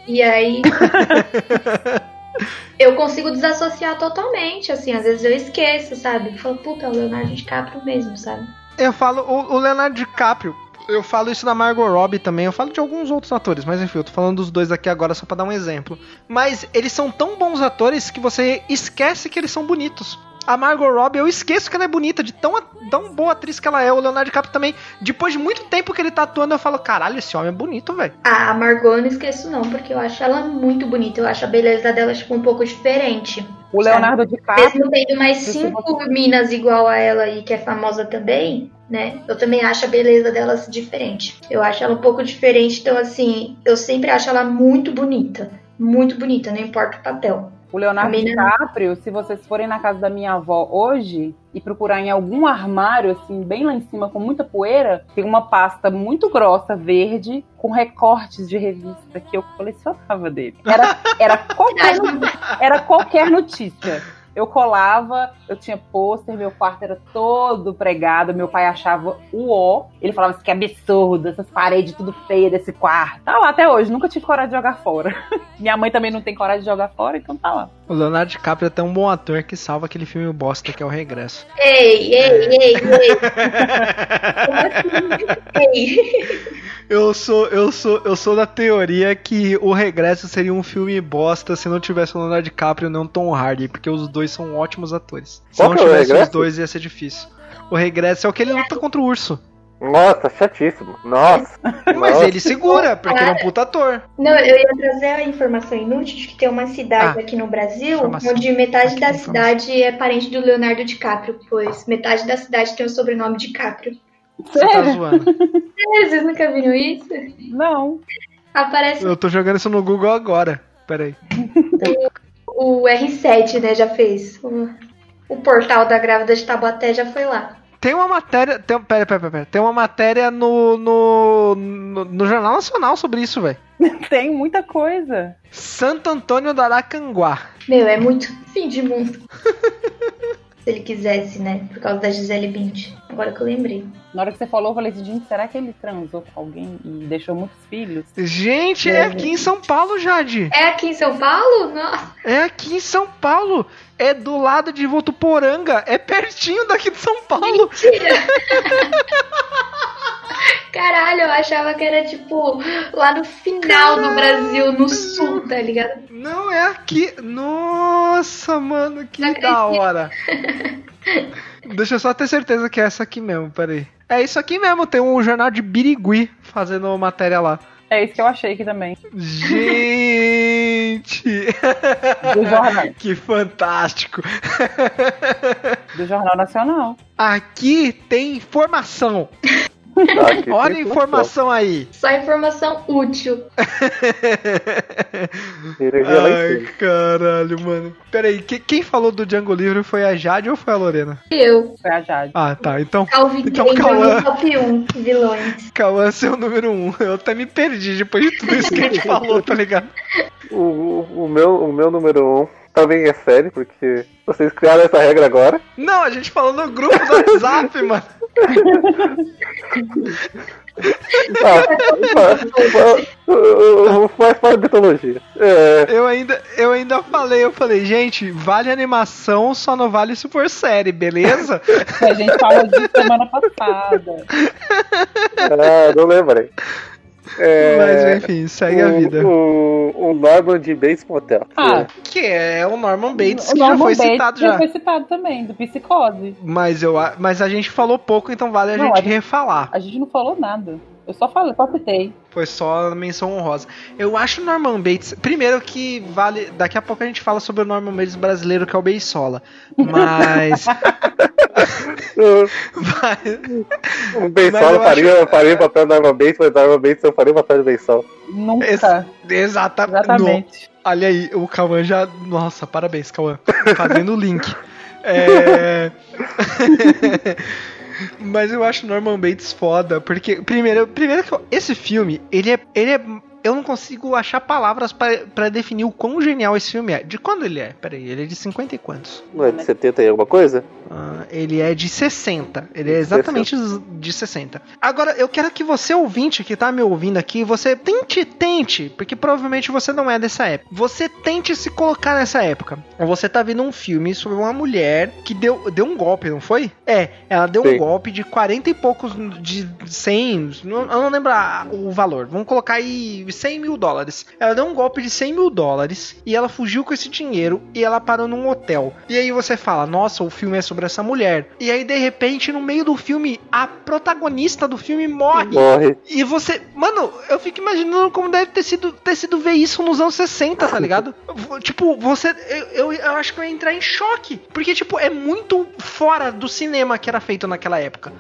E aí. [laughs] eu consigo desassociar totalmente, assim, às vezes eu esqueço, sabe? Eu falo, puta, é o Leonardo DiCaprio mesmo, sabe? Eu falo, o, o Leonardo DiCaprio, eu falo isso da Margot Robbie também, eu falo de alguns outros atores, mas enfim, eu tô falando dos dois aqui agora só pra dar um exemplo. Mas eles são tão bons atores que você esquece que eles são bonitos. A Margot Robbie, eu esqueço que ela é bonita, de tão, tão boa atriz que ela é. O Leonardo DiCaprio também, depois de muito tempo que ele tá atuando, eu falo, caralho, esse homem é bonito, velho. A Margot eu não esqueço não, porque eu acho ela muito bonita. Eu acho a beleza dela, tipo, um pouco diferente. O Leonardo DiCaprio. Mesmo tendo mais cinco minas igual a ela aí, que é famosa também, né? Eu também acho a beleza delas diferente. Eu acho ela um pouco diferente, então assim, eu sempre acho ela muito bonita. Muito bonita, não importa o papel. O Leonardo DiCaprio, se vocês forem na casa da minha avó hoje e procurar em algum armário, assim, bem lá em cima, com muita poeira, tem uma pasta muito grossa, verde, com recortes de revista que eu colecionava dele. Era, era, qualquer, era qualquer notícia. Eu colava, eu tinha pôster, meu quarto era todo pregado, meu pai achava o ó. Ele falava assim, que absurdo, essas paredes tudo feias desse quarto. Tá lá até hoje, nunca tive coragem de jogar fora. [laughs] Minha mãe também não tem coragem de jogar fora, então tá lá. O Leonardo DiCaprio é tão bom ator que salva aquele filme bosta que é o Regresso. Ei, ei, ei, ei. Como? [laughs] Ei. Eu sou, eu sou, eu sou da teoria que o Regresso seria um filme bosta se não tivesse o Leonardo DiCaprio e não Tom Hardy, porque os dois são ótimos atores. Se Qual não que é o tivesse os Regresso? dois ia ser difícil. O Regresso é o que ele luta contra o urso. Nossa, chatíssimo. Nossa. [laughs] Mas Nossa. ele segura, porque ele é um puta ator. Não, eu ia trazer a informação inútil de que tem uma cidade Ah, aqui no Brasil informação. onde metade Aqui, da informação. cidade é parente do Leonardo DiCaprio, pois metade da cidade tem o sobrenome DiCaprio. Você tá Sério? zoando. [laughs] É, Vocês nunca viram isso? Não. Aparece Eu tô jogando isso no Google agora. Pera aí. o R7, né? Já fez. O, o portal da grávida de Tabaté já foi lá. Tem uma matéria. Tem, pera, pera, pera, pera. Tem uma matéria no, no, no, no Jornal Nacional sobre isso, velho. [laughs] Tem muita coisa. Santo Antônio do Aracanguá. Meu, é muito fim de mundo. [laughs] Se ele quisesse, né? Por causa da Gisele Bündchen. Agora que eu lembrei. Na hora que você falou, eu falei assim, gente, será que ele transou com alguém e deixou muitos filhos? Gente, é aqui em São Paulo, Jade. É aqui em São Paulo? Nossa. É aqui em São Paulo. É do lado de Votuporanga. É pertinho daqui de São Paulo. Mentira! [laughs] Caralho, eu achava que era tipo lá no final do Brasil, no sul, tá ligado? Não, é aqui. Nossa, mano, que Não da hora. [laughs] Deixa eu só ter certeza que é essa aqui mesmo, peraí. É isso aqui mesmo, tem um jornal de Birigui fazendo matéria lá. É isso que eu achei aqui também. Gente! Do jornal, [laughs] que fantástico! do jornal Nacional. Aqui tem informação. [laughs] [laughs] Tá, aqui Olha a informação aí. Só informação útil. [laughs] Ai, caralho, mano. Peraí, que- quem falou do Django Livre foi a Jade ou foi a Lorena? Eu, Foi a Jade. Ah, tá. Então, Calvin Então, Cauã. top 1 vilões. Cauã é o número um. Eu até me perdi depois de tudo isso que a gente [laughs] falou, tá ligado? O, o, o meu, o meu número um também é sério, porque vocês criaram essa regra agora. Não, a gente falou no grupo do WhatsApp, mano. Ah, faz parte da mitologia. É, Eu ainda, eu ainda falei, eu falei, gente, vale animação, só não vale se for série, beleza? A gente falou disso semana passada. ah, não lembrei. É, Mas enfim, segue a o- vida. O, o Norman de Bates Motel. Ah, Que é o Norman Bates, o que já Norman foi Bates citado já já. foi citado também, do Psicose. Mas, eu, a- mas a gente falou pouco, então vale a Não, gente a gente- refalar. A gente não falou nada. Eu só falei, só citei. Foi só menção honrosa. Eu acho o Norman Bates. Primeiro que vale. Daqui a pouco a gente fala sobre o Norman Bates brasileiro, que é o Beisola. Mas. [laughs] mas- O eu faria, acho- faria o papel do Norman Bates, mas o Norman Bates não faria o papel do Bensol. Nunca. Esse- Exata, Exatamente. No- olha aí, o Cauã já. Nossa, parabéns, Cauã. Fazendo o link. É. [laughs] Mas eu acho Norman Bates foda, porque, primeiro, primeiro que esse filme, ele é. Ele é eu não consigo achar palavras pra definir o quão genial esse filme é. De quando ele é? Peraí, ele é de 50 e quantos? Não é de 70 e alguma coisa? Ah, ele é de 60. Ele é exatamente de 60. Agora, eu quero que você, ouvinte, que tá me ouvindo aqui, você tente, tente, porque provavelmente você não é dessa época. Você tente se colocar nessa época. Você tá vendo um filme sobre uma mulher que deu, deu um golpe, não foi? É, ela deu um Sim. golpe de 40 e poucos, de 100, não- eu não lembro o valor. Vamos colocar aí 100 mil dólares. Ela deu um golpe de 100 mil dólares e ela fugiu com esse dinheiro e ela parou num hotel. E aí você fala, nossa, o filme é sobre essa mulher. E aí, de repente, no meio do filme, a protagonista do filme morre. Morre. E você. Mano, eu fico imaginando como deve ter sido, ter sido ver isso nos anos 60, tá ligado? [laughs] tipo, você. Eu, eu, eu acho que eu ia entrar em choque. Porque, tipo, é muito fora do cinema que era feito naquela época.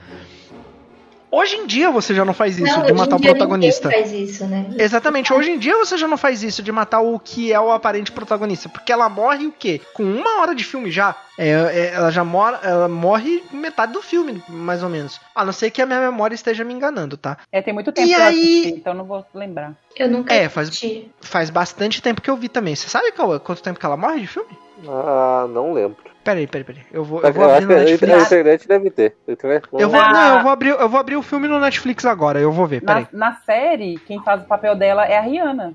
Hoje em dia você já não faz isso, não, de hoje matar em o dia protagonista. ninguém faz isso, né? Exatamente, hoje em dia você já não faz isso de matar o que é o aparente protagonista, porque ela morre o quê? Com uma hora de filme já. É, é, ela já mora, ela morre metade do filme, mais ou menos. A não ser que a minha memória esteja me enganando, tá? É, tem muito tempo E que eu aí- assisti, então não vou lembrar. Eu nunca É, faz- assisti. Faz bastante tempo que eu vi também. Você sabe qual- quanto tempo que ela morre de filme? Ah, não lembro. Peraí, peraí, peraí. Eu vou, eu vou acho abrir que no a, a Netflix. internet deve ter. Eu vou, não, eu vou abrir, eu vou abrir o filme no Netflix agora. Eu vou ver. Peraí. Na, na série, quem faz o papel dela é a Rihanna.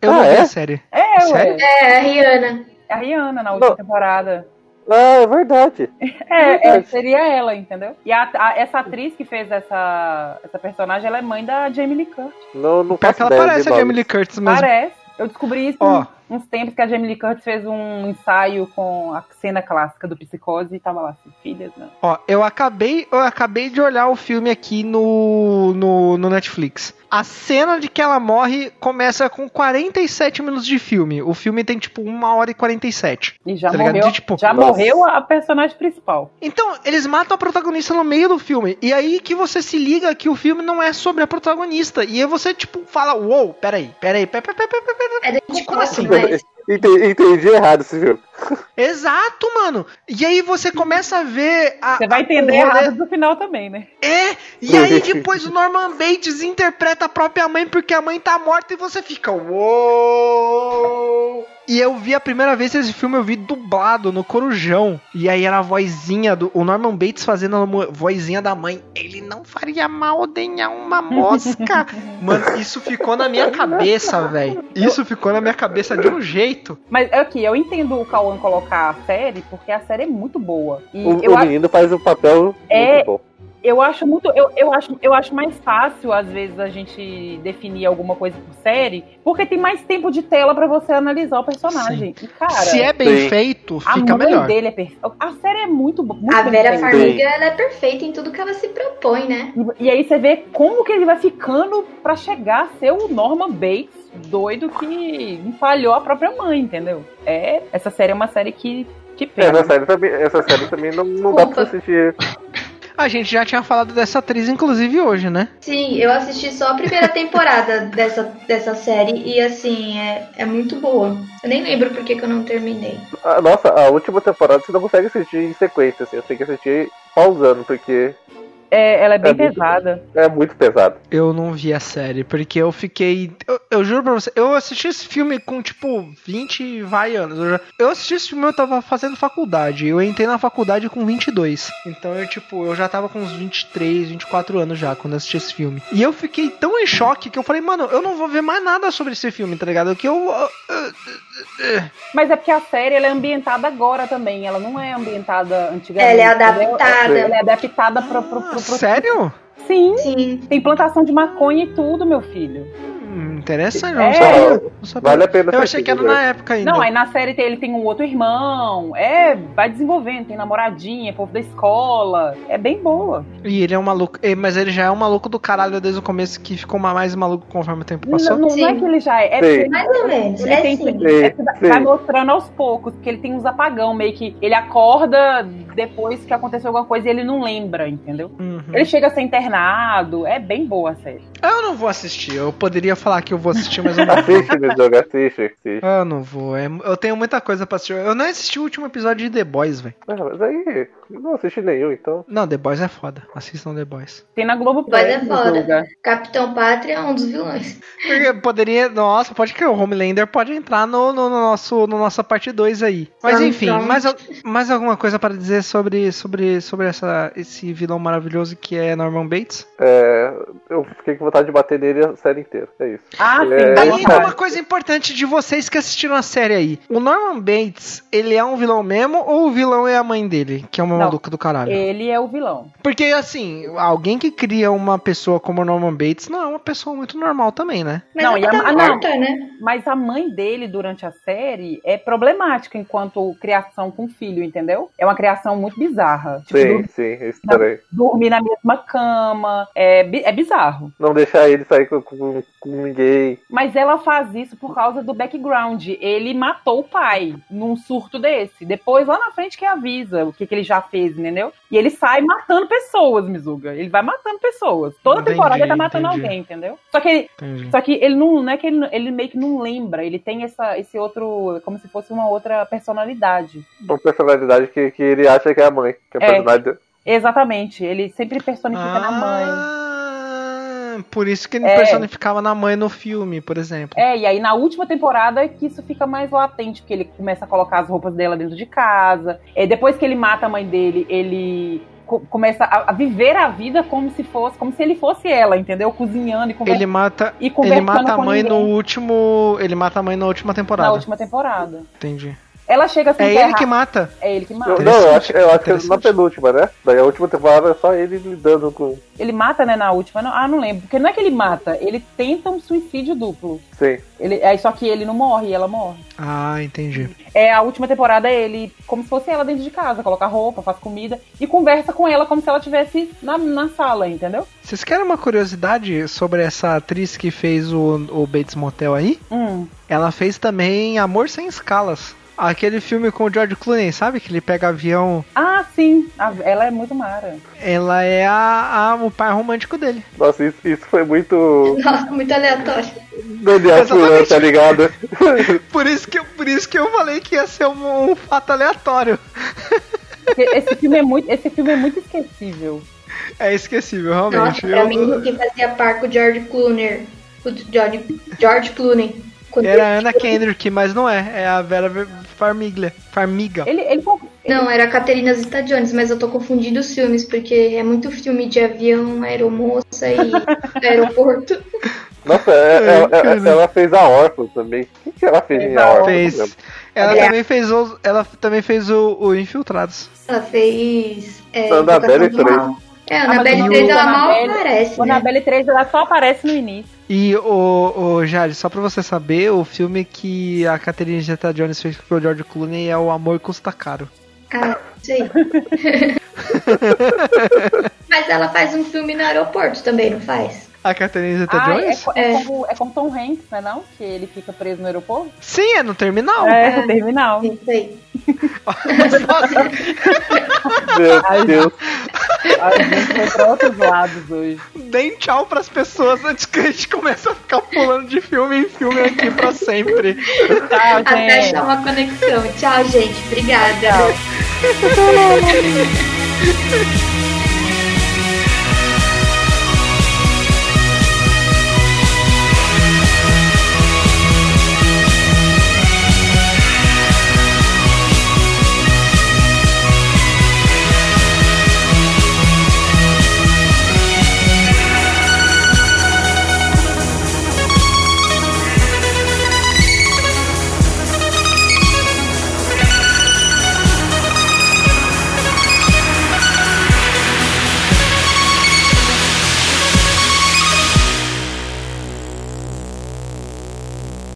Eu Ah, não vi é? a série. É, Sério? ué. É, a Rihanna. É a Rihanna na última Não. temporada. Ah, é verdade. [laughs] É, é, seria ela, entendeu? E a- a- essa atriz que fez essa, essa personagem, ela é mãe da Jamie Lee Curtis. Não, não Pior que ela parece a. Jamie Lee Curtis mesmo. Parece. Eu descobri isso Ó. uns tempos que a Jamie Lee Curtis fez um ensaio com a cena clássica do Psicose e tava lá assim, filhas, não. Ó, eu acabei, eu acabei de olhar o filme aqui no, no, no Netflix. A cena de que ela morre começa com 47 minutos de filme. O filme tem tipo 1 hora e 47. E já Tá morreu, De, tipo, já nossa. morreu a personagem principal. Então, eles matam a protagonista no meio do filme. E aí que você se liga que o filme não é sobre a protagonista. E aí você, tipo, fala, uou, peraí, peraí, peraí, peraí, peraí, peraí, peraí. É da Como 24, assim? mas... Entendi, entendi errado esse filme. Exato, mano. E aí você começa a ver a, Você vai a- entender o rolê- errado no final também, né? É, e aí depois o Norman Bates interpreta a própria mãe porque a mãe tá morta e você fica, uou! E eu vi a primeira vez esse filme, eu vi dublado no Corujão. E aí era a vozinha do. O Norman Bates fazendo a vozinha da mãe. Ele não faria mal nem a uma mosca. [laughs] Mano, isso ficou na minha cabeça, velho. Isso ficou na minha cabeça de um jeito. Mas é aqui, eu entendo o Cauã colocar a série, porque a série é muito boa. E O, o acho, menino faz um papel É- muito bom. Eu acho muito. Eu, eu, acho, eu acho mais fácil, às vezes, a gente definir alguma coisa por série, porque tem mais tempo de tela pra você analisar o personagem. E, cara, Se é bem sim. feito, a fica mãe melhor. dele é perfeita. A série é muito, bo- muito A Vera. Farmiga, ela é perfeita em tudo que ela se propõe, né? E, e aí você vê como que ele vai ficando pra chegar a ser o Norman Bates, doido que empalhou a própria mãe, entendeu? É, essa série é uma série que, que pega. Essa série também, essa série também não, não dá pra assistir. A gente já tinha falado dessa atriz, inclusive, hoje, né? Sim, eu assisti só a primeira temporada [laughs] dessa, dessa série e assim, é, é muito boa. Eu nem lembro por que, que eu não terminei. Ah, Nossa, a última temporada você não consegue assistir em sequência, assim. Você tem que assistir pausando, porque É, ela é bem É muito- pesada. é muito pesado. Eu não vi a série, porque eu fiquei. Eu, eu juro pra você, eu assisti esse filme com tipo 20 e vai anos. Eu, já- eu assisti esse filme, eu tava fazendo faculdade. Eu entrei na faculdade com 22. Então eu, tipo, eu já tava com uns 23, 24 anos já quando eu assisti esse filme. E eu fiquei tão em choque que eu falei, mano, eu não vou ver mais nada sobre esse filme, tá ligado? Que eu- eu- Mas é porque a série ela é ambientada agora também. Ela não é ambientada antigamente. Ela é adaptada. Ela é adaptada pro, pro, pro, pro- Sério? Sim, Sim. tem plantação de maconha e tudo, meu filho. Hum, interessante, não É. sabia. Não sabia. Vale a pena Eu achei que era né? na época ainda. Não, aí na série tem- ele tem um outro irmão. É, vai desenvolvendo, tem namoradinha, povo da escola. É bem boa. E ele é um maluco. Mas ele já é um maluco do caralho desde o começo que ficou mais maluco conforme o tempo Não, passou. não, não é que ele já é. é Sim. porque ele- Mais ou menos. Ele É tem- sim. é Sim. vai mostrando aos poucos, porque ele tem uns apagão, meio que ele acorda depois que aconteceu alguma coisa e ele não lembra, entendeu? Uhum. Ele chega a ser internado, é bem boa a série. Eu não vou assistir. Eu poderia falar que eu vou assistir, mas eu não vou. Assiste, jogo, assiste, assiste. Eu não vou. é- eu tenho muita coisa pra assistir. Eu não assisti o último episódio de The Boys, velho. Ah, mas aí, Não assisti nenhum, então. Não, The Boys é foda. Assistam The Boys. Tem na Globo Mas Play. é foda. Capitão Pátria é um dos vilões. Porque poderia. Nossa, pode que o Homelander pode entrar no, no, no nosso, no nossa parte 2 aí. Mas Então, enfim, então. mais, mais alguma coisa para dizer sobre, sobre, sobre essa, esse vilão maravilhoso que é Norman Bates? É, eu fiquei com vontade de bater nele a série inteira. É isso. Ah, Ele sim, é- Aí, vontade. uma coisa importante de vocês que assistiram a série aí. O Norman Bates, ele é um vilão mesmo ou o vilão é a mãe dele, que é uma Do caralho? Ele é o vilão. Porque, assim, alguém que cria uma pessoa como o Norman Bates não é uma pessoa muito normal também, né? Mas Não, ela e a- tá ah, não. morta, né? Mas a mãe dele, durante a série, é problemática enquanto criação com filho, entendeu? É uma criação muito bizarra. Tipo, Sim, sim, também. dormir na mesma cama. É, é bizarro. Não deixar ele sair com, com, com ninguém. Mas ela faz isso por causa do background. Ele matou o pai num surto desse. Depois, lá na frente, que avisa o que, que ele já fez, entendeu? E ele sai matando pessoas, Mizuga. Ele vai matando pessoas. Toda Entendi, temporada ele tá matando entendi. alguém, entendeu? Só que ele, Entendi. Só que ele não, não é que ele, ele meio que não lembra, ele tem essa, esse outro, como se fosse uma outra personalidade. Uma personalidade que, que ele acha que é a mãe. Que é a É. personalidade. Exatamente, ele sempre personifica na mãe. Ah, por isso que ele É. personificava na mãe no filme, por exemplo. É, e aí na última temporada é que isso fica mais latente, porque ele começa a colocar as roupas dela dentro de casa. É, depois que ele mata a mãe dele, ele co- começa a, viver a vida como se fosse, como se ele fosse ela, entendeu? Cozinhando e, conver Ele mata, e ele conversando mata a mãe no ninguém último. Ele mata a mãe na última temporada. na última temporada. Entendi. Ela chega a se É ele que mata. É ele que Não, mata. não, eu acho, eu acho que é na penúltima, né? Daí a última temporada é só ele lidando com. Ele mata, né, na última? Não, ah, não lembro. Porque não é que ele mata, ele tenta um suicídio duplo. Sim. Ele, é, só que ele não morre e ela morre. Ah, entendi. É, a última temporada é ele, como se fosse ela dentro de casa, coloca roupa, faz comida e conversa com ela como se ela estivesse na, na sala, entendeu? Vocês querem uma curiosidade sobre essa atriz que fez o, o Bates Motel aí? Hum. Ela fez também Amor Sem Escalas. Aquele filme com o George Clooney, sabe? Que ele pega avião. Ah, sim. Ela é muito mara. Ela é a, a- o par romântico dele. Nossa, isso, isso foi muito. Nossa, muito aleatório. Daniel Fulan, Exatamente. tá ligado? [laughs] Por isso que, eu- por isso que eu falei que ia ser um, um fato aleatório. Esse filme é muito, esse filme é muito esquecível. É esquecível, Nossa, realmente. pra Eu- mim, o que fazia par com o George Clooney. O George, George Clooney. Quando Era a Anna Kendrick, mas não é. É a Vera Ver- Farmiga. Ele, ele, Não, era a Caterina Zeta Jones, mas eu tô confundindo os filmes, porque é muito filme de avião, aeromoça e [laughs] aeroporto. Nossa, é- É, ela, cara. ela- ela fez a órfã também. O que, que ela fez em a órfã? Fez. Ela É. também fez o, ela também fez o, o Infiltrados. Ela fez. É, do 3. É, a Ah, Annabelle o 3 ela mal aparece, né? Annabelle 3 ela só aparece no início. E o, o Jade, só pra você saber, o filme que a Catherine Zeta Jones fez com o George Clooney é O Amor Custa Caro. Ah, sei. [laughs] Mas ela faz um filme no aeroporto também, não faz? A Catherine Zeta Ah, é, é, É. como, é como Tom Hanks, né não? Que ele fica preso no aeroporto. Sim, é no terminal. É, no terminal. Isso [laughs] aí. Meu Deus. A gente foi pra outros lados hoje. Deem tchau pras pessoas antes que a gente comece a ficar pulando de filme em filme aqui pra sempre. Tchau, Até gente. achar uma conexão. Tchau, gente. Obrigada. Tchau. [laughs]